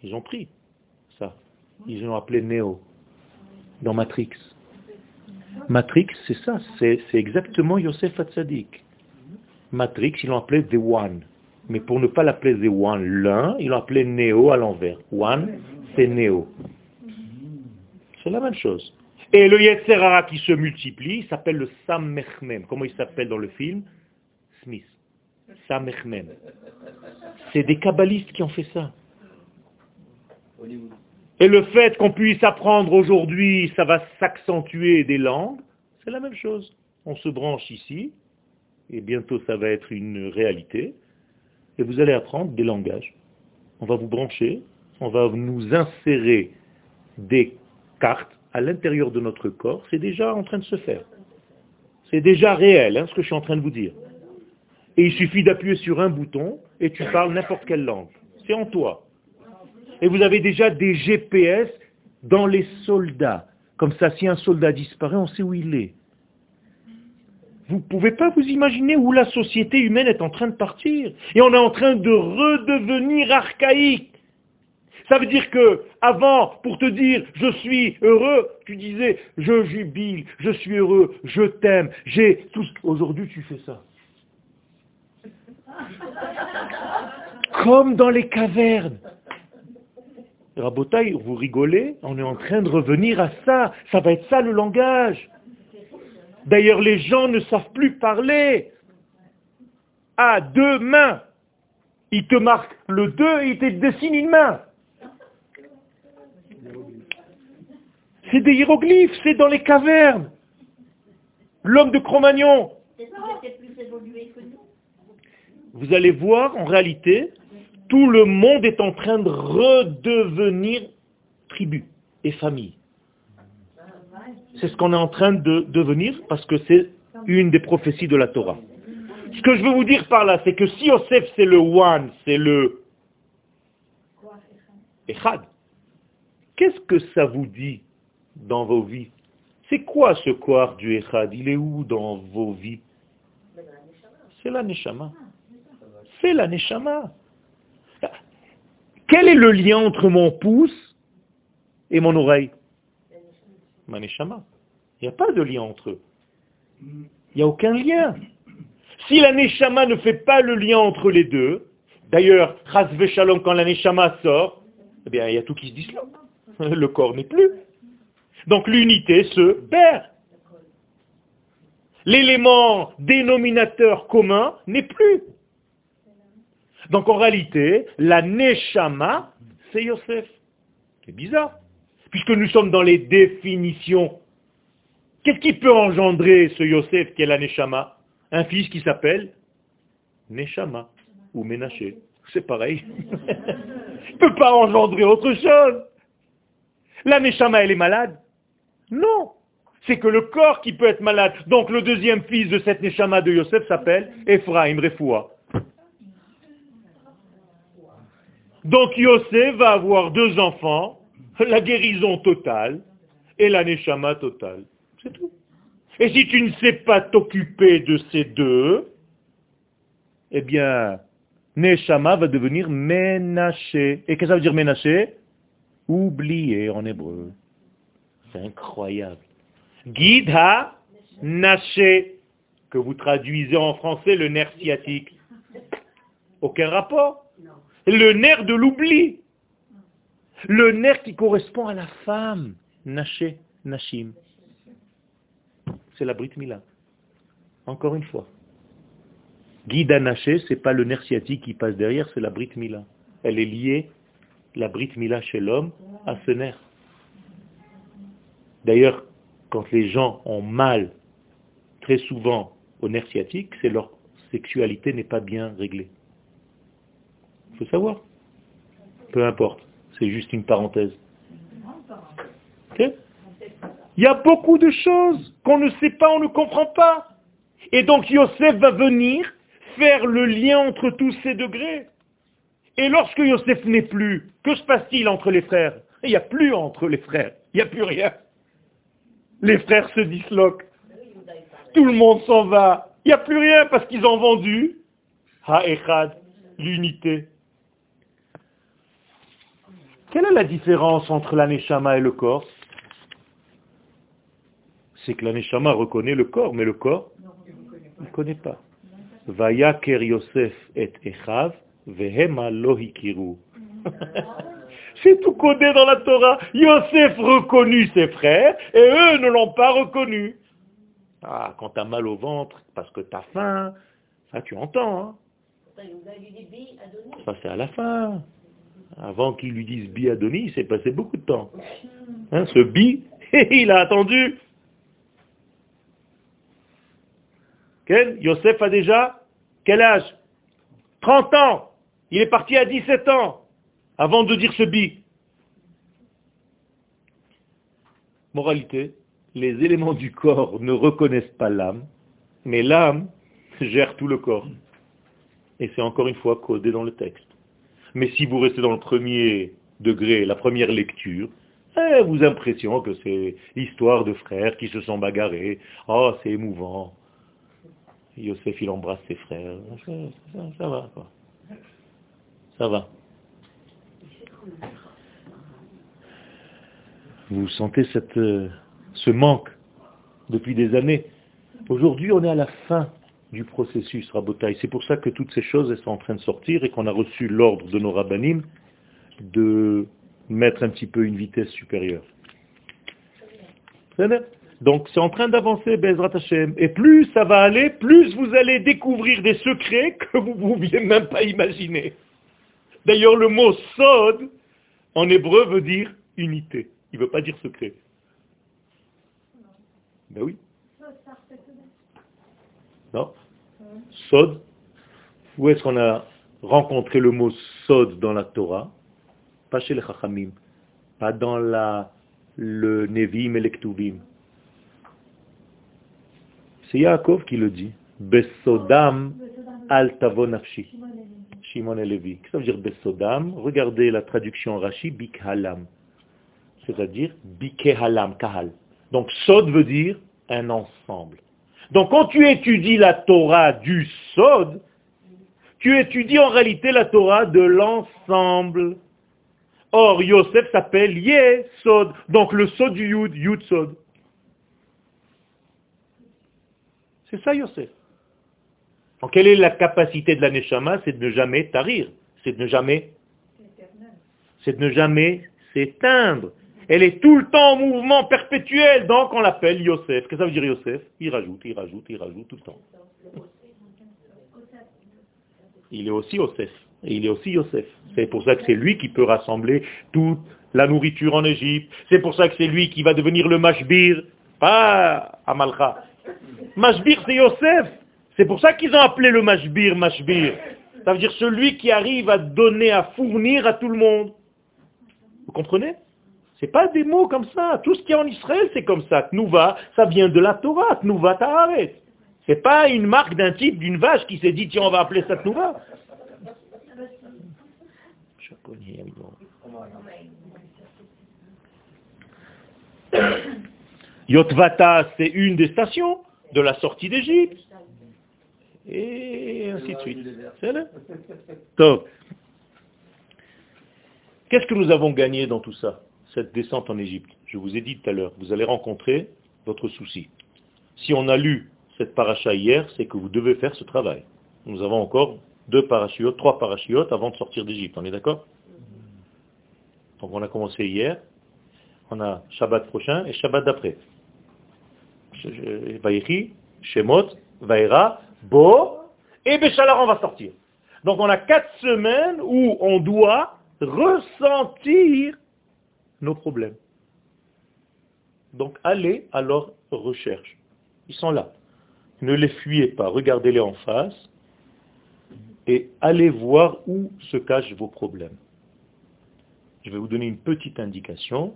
ils ont pris ça. Ils l'ont appelé Néo dans Matrix. Matrix, c'est ça, c'est exactement Yosef Hatzadik. Matrix, ils l'ont appelé The One. Mais pour ne pas l'appeler The One, l'un, ils l'ont appelé Néo à l'envers. One, c'est Néo. C'est la même chose. Et le Yetzerara qui se multiplie s'appelle le Samechmem. Comment il s'appelle dans le film? Smith. C'est des kabbalistes qui ont fait ça. Et le fait qu'on puisse apprendre aujourd'hui, ça va s'accentuer des langues, c'est la même chose. On se branche ici, et bientôt ça va être une réalité et vous allez apprendre des langages. On va vous brancher, on va nous insérer des cartes à l'intérieur de notre corps. C'est déjà en train de se faire. C'est déjà réel, hein, ce que je suis en train de vous dire. Et il suffit d'appuyer sur un bouton et tu parles n'importe quelle langue. C'est en toi. Et vous avez déjà des GPS dans les soldats. Comme ça, si un soldat disparaît, on sait où il est. Vous ne pouvez pas vous imaginer où la société humaine est en train de partir. Et on est en train de redevenir archaïque. Ça veut dire que, avant, pour te dire je suis heureux, tu disais je jubile, je suis heureux, je t'aime, j'ai tout. Aujourd'hui, tu fais ça. Comme dans les cavernes. Rabotaille, vous rigolez, on est en train de revenir à ça. Ça va être ça le langage. D'ailleurs, les gens ne savent plus parler à deux mains. Ils te marquent le deux et ils te dessinent une main. C'est des hiéroglyphes, c'est dans les cavernes. L'homme de Cro-Magnon, Vous allez voir, en réalité, tout le monde est en train de redevenir tribu et famille. C'est ce qu'on est en train de devenir parce que c'est une des prophéties de la Torah. Ce que je veux vous dire par là, c'est que si Yosef c'est le one, c'est le Echad, qu'est-ce que ça vous dit dans vos vies? C'est quoi ce corps du Echad? Il est où dans vos vies? C'est la Neshama. La Neshama. Quel est le lien entre mon pouce et mon oreille Ma Neshama. Il n'y a pas de lien entre eux. Il n'y a aucun lien. Si la Neshama ne fait pas le lien entre les deux, d'ailleurs, Shalom, quand la Neshama sort, eh bien, il y a tout qui se disloque. [LAUGHS] Le corps n'est plus. Donc l'unité se perd. L'élément dénominateur commun n'est plus. Donc en réalité, la Neshama, c'est Yosef. C'est bizarre. Puisque nous sommes dans les définitions. Qu'est-ce qui peut engendrer ce Yosef qui est la Neshama? Un fils qui s'appelle Neshama ou Ménaché. C'est pareil. [LAUGHS] Il ne peut pas engendrer autre chose. La Neshama, elle est malade Non. C'est que le corps qui peut être malade. Donc le deuxième fils de cette Neshama de Yosef s'appelle Ephraim Refoua. Donc Yosef va avoir deux enfants, la guérison totale et la Neshama totale. C'est tout. Et si tu ne sais pas t'occuper de ces deux, eh bien, Neshama va devenir Ménaché. Et qu'est-ce que ça veut dire Ménaché Oublié en hébreu. C'est incroyable. Guide ha Naché, que vous traduisez en français le nerf sciatique. Aucun rapport. Le nerf de l'oubli. Le nerf qui correspond à la femme. Naché, Nashim. C'est la Brit Mila. Encore une fois. Guide Naché, ce n'est pas le nerf sciatique qui passe derrière, c'est la Brit Mila. Elle est liée, la Brit Mila chez l'homme, à ce nerf. D'ailleurs, quand les gens ont mal, très souvent, au nerf sciatique, c'est leur sexualité n'est pas bien réglée. Il faut savoir. Peu importe, c'est juste une parenthèse. Il y a beaucoup de choses qu'on ne sait pas, on ne comprend pas. Et donc Yosef va venir faire le lien entre tous ces degrés. Et lorsque Yosef n'est plus, que se passe-t-il entre les frères? Il n'y a plus entre les frères, il n'y a plus rien. Les frères se disloquent. Tout le monde s'en va. Il n'y a plus rien parce qu'ils ont vendu Ha'echad, l'unité. Quelle est la différence entre l'aneshama et le corps? C'est que l'aneshama reconnaît le corps, mais le corps ne connaît pas. Vayaker Yosef et Echav, vehema lohikiru. [LAUGHS] C'est tout codé dans la Torah. Yosef reconnut ses frères et eux ne l'ont pas reconnu. Ah, quand tu as mal au ventre parce que tu as faim, ça tu entends. Hein. Ça c'est à la fin. Avant qu'il lui dise bi Adonis, il s'est passé beaucoup de temps. Hein, ce bi, [LAUGHS] il a attendu. Quel? Yosef a déjà quel âge? 30 ans. Il est parti à 17 ans avant de dire ce bi. Moralité, les éléments du corps ne reconnaissent pas l'âme, mais l'âme gère tout le corps. Et c'est encore une fois codé dans le texte. Mais si vous restez dans le premier degré, la première lecture, eh, vous impression que c'est l'histoire de frères qui se sont bagarrés. Oh, c'est émouvant. Yosef, il embrasse ses frères. Ça, va, quoi. Ça va. Vous sentez cette, euh, ce manque depuis des années. Aujourd'hui, on est à la fin du processus Rabotaï. C'est pour ça que toutes ces choses sont en train de sortir et qu'on a reçu l'ordre de nos rabbinim de mettre un petit peu une vitesse supérieure. Donc c'est en train d'avancer, Bezrat Hashem. Et plus ça va aller, plus vous allez découvrir des secrets que vous ne pouviez même pas imaginer. D'ailleurs, le mot sod, en hébreu, veut dire unité. Il ne veut pas dire secret. Ben oui. Non Sod. Où est-ce qu'on a rencontré le mot Sod dans la Torah? Pas chez les Chachamim. Pas dans la, le Nevim et l'Ektuvim. C'est Yaakov qui le dit. Besodam al nafshi. Shimon Levi. Qu'est-ce que ça veut dire Besodam? Regardez la traduction Rashi, Bikhalam. C'est-à-dire Bikehalam, Kahal. Donc Sod veut dire un ensemble. Donc quand tu étudies la Torah du Sod, tu étudies en réalité la Torah de l'ensemble. Or, Yosef s'appelle Yesod, donc le Sod du Yud, Yud Sod. C'est ça Yosef. Donc quelle est la capacité de la Neshama? C'est de ne jamais tarir, c'est de ne jamais, c'est de ne jamais s'éteindre. Elle est tout le temps en mouvement perpétuel, donc on l'appelle Yosef. Qu'est-ce que ça veut dire Yosef? Il rajoute, il rajoute, il rajoute tout le temps. Il est aussi Yosef. Il est aussi Yosef. C'est pour ça que c'est lui qui peut rassembler toute la nourriture en Égypte. C'est pour ça que c'est lui qui va devenir le Mashbir. Pas Amalcha. Mashbir, c'est Yosef. C'est pour ça qu'ils ont appelé le Mashbir Mashbir. Ça veut dire celui qui arrive à donner, à fournir à tout le monde. Vous comprenez? C'est pas des mots comme ça. Tout ce qui est en Israël, c'est comme ça. Tnouva, ça vient de la Torah. Tnouva Taharet. C'est pas une marque d'un type, d'une vache qui s'est dit, tiens, on va appeler ça Tnouva. Yotvata, c'est une des stations de la sortie d'Égypte. Et ainsi de suite. C'est là. Qu'est-ce que nous avons gagné dans tout ça? Cette descente en Égypte. Je vous ai dit tout à l'heure, vous allez rencontrer votre souci. Si on a lu cette paracha hier, c'est que vous devez faire ce travail. Nous avons encore deux parachiotes, trois parachiotes avant de sortir d'Égypte, on est d'accord? Donc on a commencé hier, on a Shabbat prochain et Shabbat d'après. Vaïri, Shemot, Vaïra, Bo, et Béchalar on va sortir. Donc on a quatre semaines où on doit ressentir nos problèmes. Donc allez à leur recherche. Ils sont là. Ne les fuyez pas, regardez-les en face et allez voir où se cachent vos problèmes. Je vais vous donner une petite indication.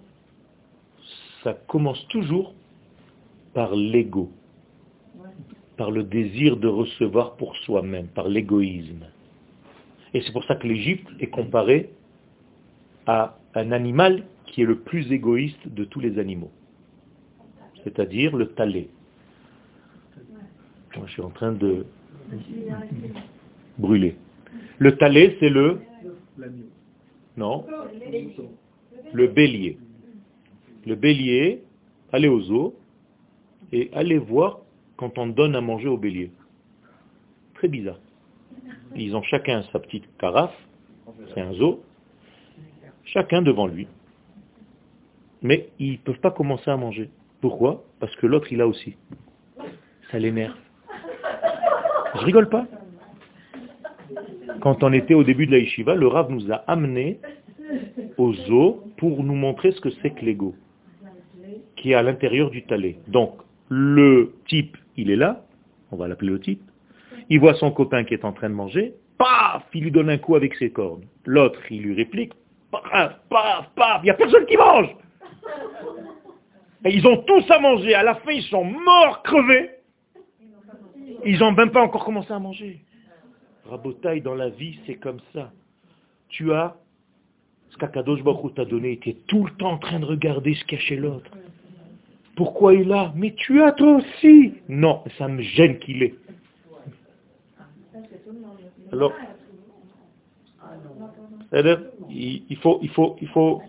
Ça commence toujours par l'ego, par le désir de recevoir pour soi-même, par l'égoïsme. Et c'est pour ça que l'Égypte est comparée à un animal qui est le plus égoïste de tous les animaux, c'est-à-dire le talé. je suis en train de brûler. Le talé, c'est le... Non Le bélier. Le bélier, allez au zoo et allez voir quand on donne à manger au bélier. Très bizarre. Ils ont chacun sa petite carafe, c'est un zoo, chacun devant lui mais ils ne peuvent pas commencer à manger. Pourquoi? Parce que l'autre, il a aussi. Ça l'énerve. Je rigole pas. Quand on était au début de la yeshiva, le Rav nous a amenés au zoo pour nous montrer ce que c'est que l'ego, qui est à l'intérieur du talé. Donc, le type, il est là, on va l'appeler le type, il voit son copain qui est en train de manger, paf, il lui donne un coup avec ses cornes. L'autre, il lui réplique, paf, paf, paf, il n'y a personne qui mange. Et ils ont tous à manger. À la fin, ils sont morts, crevés. Ils n'ont même pas encore commencé à manger. Rabotaille, dans la vie, c'est comme ça. Tu as ce qu'Akadosh Baruch t'a donné. Tu es tout le temps en train de regarder ce qu'il chez l'autre. Pourquoi il a Mais tu as toi aussi. Non, ça me gêne qu'il ait. Alors, il faut, il faut, il faut,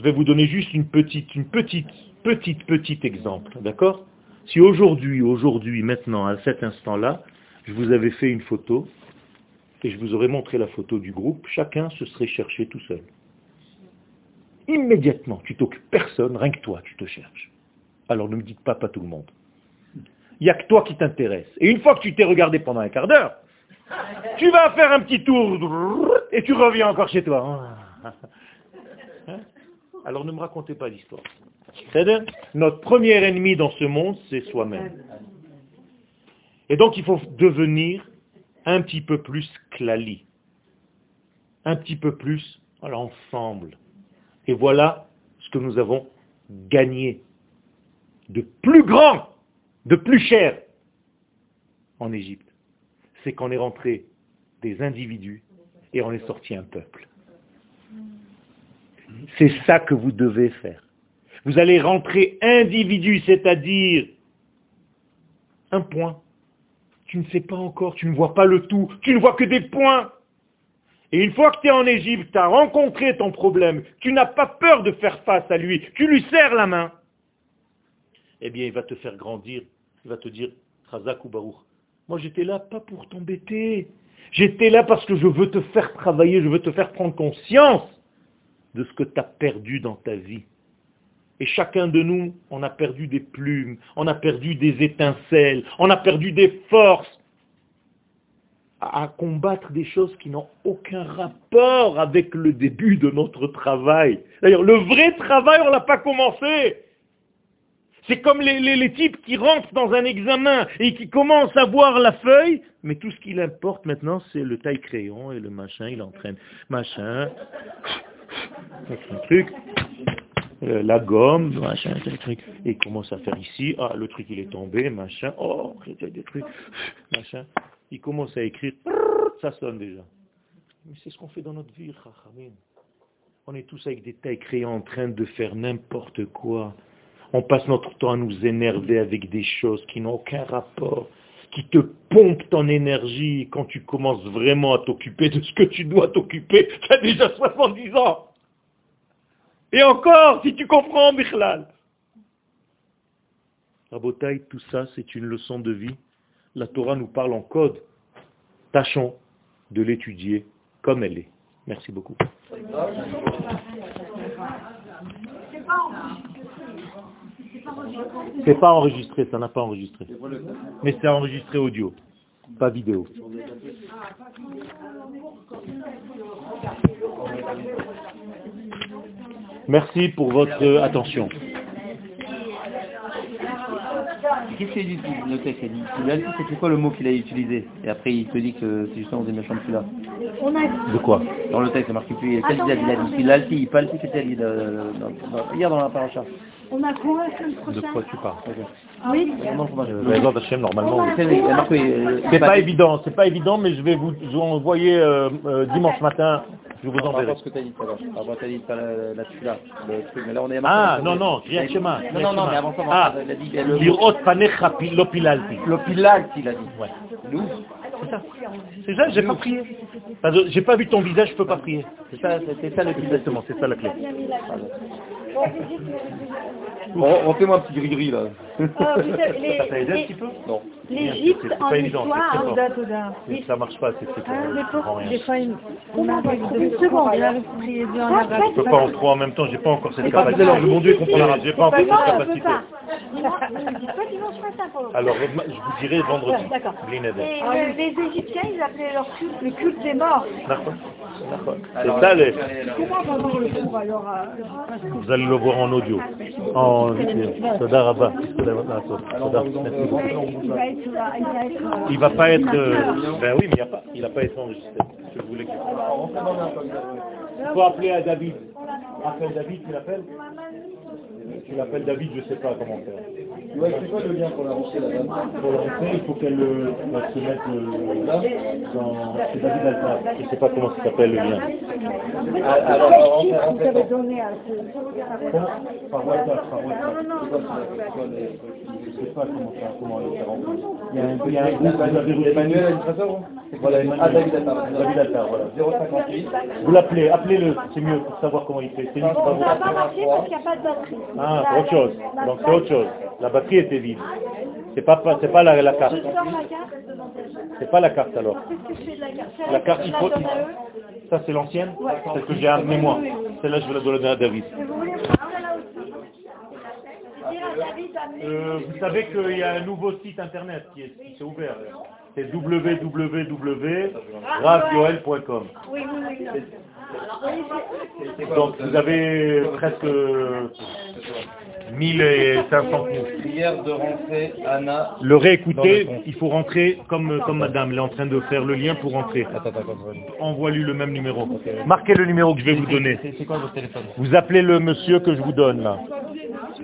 je vais vous donner juste une petite, une petite petit, petit exemple, d'accord? Si aujourd'hui, aujourd'hui, maintenant, à cet instant-là, je vous avais fait une photo, et je vous aurais montré la photo du groupe, chacun se serait cherché tout seul. Immédiatement, tu t'occupes personne, rien que toi, tu te cherches. Alors ne me dites pas pas tout le monde. Il n'y a que toi qui t'intéresse. Et une fois que tu t'es regardé pendant un quart d'heure, tu vas faire un petit tour et tu reviens encore chez toi. Alors ne me racontez pas l'histoire. Notre premier ennemi dans ce monde, c'est soi-même. Et donc il faut devenir un petit peu plus clali, un petit peu plus ensemble. Et voilà ce que nous avons gagné de plus grand, de plus cher en Égypte. C'est qu'on est rentré des individus et on est sorti un peuple. C'est ça que vous devez faire. Vous allez rentrer individu, c'est-à-dire un point. Tu ne sais pas encore, tu ne vois pas le tout, tu ne vois que des points. Et une fois que tu es en Égypte, tu as rencontré ton problème, tu n'as pas peur de faire face à lui, tu lui serres la main, eh bien il va te faire grandir, il va te dire, Razak ou Baruch, moi j'étais là pas pour t'embêter, j'étais là parce que je veux te faire travailler, je veux te faire prendre conscience de ce que tu as perdu dans ta vie. Et chacun de nous, on a perdu des plumes, on a perdu des étincelles, on a perdu des forces à combattre des choses qui n'ont aucun rapport avec le début de notre travail. D'ailleurs, le vrai travail, on ne l'a pas commencé. C'est comme les, les, types qui rentrent dans un examen et qui commencent à voir la feuille, mais tout ce qui importe maintenant, c'est le taille-crayon et le machin, il entraîne machin, un truc, euh, la gomme, machin, tel truc. Et il commence à faire ici, ah, le truc il est tombé, machin, oh, des trucs, [LAUGHS] machin. Il commence à écrire, ça sonne déjà. Mais c'est ce qu'on fait dans notre vie, On est tous avec des tailles crayons en train de faire n'importe quoi. On passe notre temps à nous énerver avec des choses qui n'ont aucun rapport, qui te pompent ton énergie. Quand tu commences vraiment à t'occuper de ce que tu dois t'occuper, tu as déjà 70 ans. Et encore, si tu comprends, Bichlal. Rabotaï, tout ça, c'est une leçon de vie. La Torah nous parle en code. Tâchons de l'étudier comme elle est. Merci beaucoup. C'est pas enregistré, ça n'a pas enregistré. Mais c'est enregistré audio, pas vidéo. Merci pour votre attention. Qu'est-ce qu'il dit le texte Il dit c'est quoi le mot qu'il a utilisé Et après il te dit que c'est justement des méchants là. De quoi Dans le texte, c'est marqué plus. Quel il a dit Il a dit Pilalti, Palti, qu'est-ce qu'il a dit hier dans la paracha. On a quoi la semaine prochaine De quoi tu parles Oui. Euh, normalement. C'est pas évident, c'est pas évident, mais je vais vous, envoyer euh, euh, dimanche matin je vous enverrai. ce que tu as dit tout à l'heure. Avant, tu as dit la tefila, le truc. Mais là, on est Ah, non, non, rien chemin. Non, non, non, mais avant ça, ah, il a dit. Lirot panecha lopilalti. Lopilalti, il a dit. Ouais. C'est ça. C'est ça, j'ai pas prié. J'ai pas vu ton visage, je peux pas prier. C'est ça, c'est ça le Exactement, c'est ça la clé. On, fait moi un petit gris-gris là. Oh, Non. L'Égypte en histoire, ça marche pas, c'est c'est ah, Des fois, on a une seconde. Je peux pas en trois en même temps, j'ai pas encore cette capacité. Alors, mon Dieu comprend l'arabe, j'ai pas encore cette capacité. Alors, je vous dirai vendredi. D'accord. Les Égyptiens, ils appelaient leur culte le culte des morts. D'accord. C'est ça les... Vous allez le voir en audio. En Il va pas être... Ben oui, mais il n'a pas, été enregistré. Je voulais que... Il faut appeler à David. Appelle David, tu l'appelles? Tu l'appelles David, je ne sais pas comment faire. Ouais, c'est quoi le lien pour la rentrée là Pour la rentrée, il faut qu'elle euh, se mette euh, là, dans... C'est David Altar. Je ne sais pas comment ça s'appelle le lien. Ah, alors, vous avez donné à ce... Par WhatsApp, par WhatsApp. Je ne sais pas comment ça, comment le faire rentrer. Il y a un, il y a un groupe. Emmanuel Administrateur Voilà, Emmanuel. Ah, David Altar. David Altar, voilà. 058. Vous l'appelez, appelez-le, c'est mieux pour savoir comment il fait. C'est lui qui va vous Ça n'a pas marché parce qu'il n'y a pas de batterie. Ah, c'est autre chose. Donc c'est autre chose. La batterie était vide. C'est pas, c'est pas la, la carte. C'est pas la carte alors. La carte, il faut. Ça c'est l'ancienne Celle que j'ai amenée moi. Celle-là je vais la donner à David. Euh, vous savez qu'il y a un nouveau site internet qui est, qui est ouvert. C'est www.radioel.com. Donc vous avez presque 1500 coups. Prière de rentrée, Anna. Le réécouter, il faut rentrer comme, comme madame, elle est en train de faire le lien pour rentrer. Envoie-lui le même numéro. Marquez le numéro que je vais vous donner. C'est c'est quoi votre téléphone Vous appelez le monsieur que je vous donne là.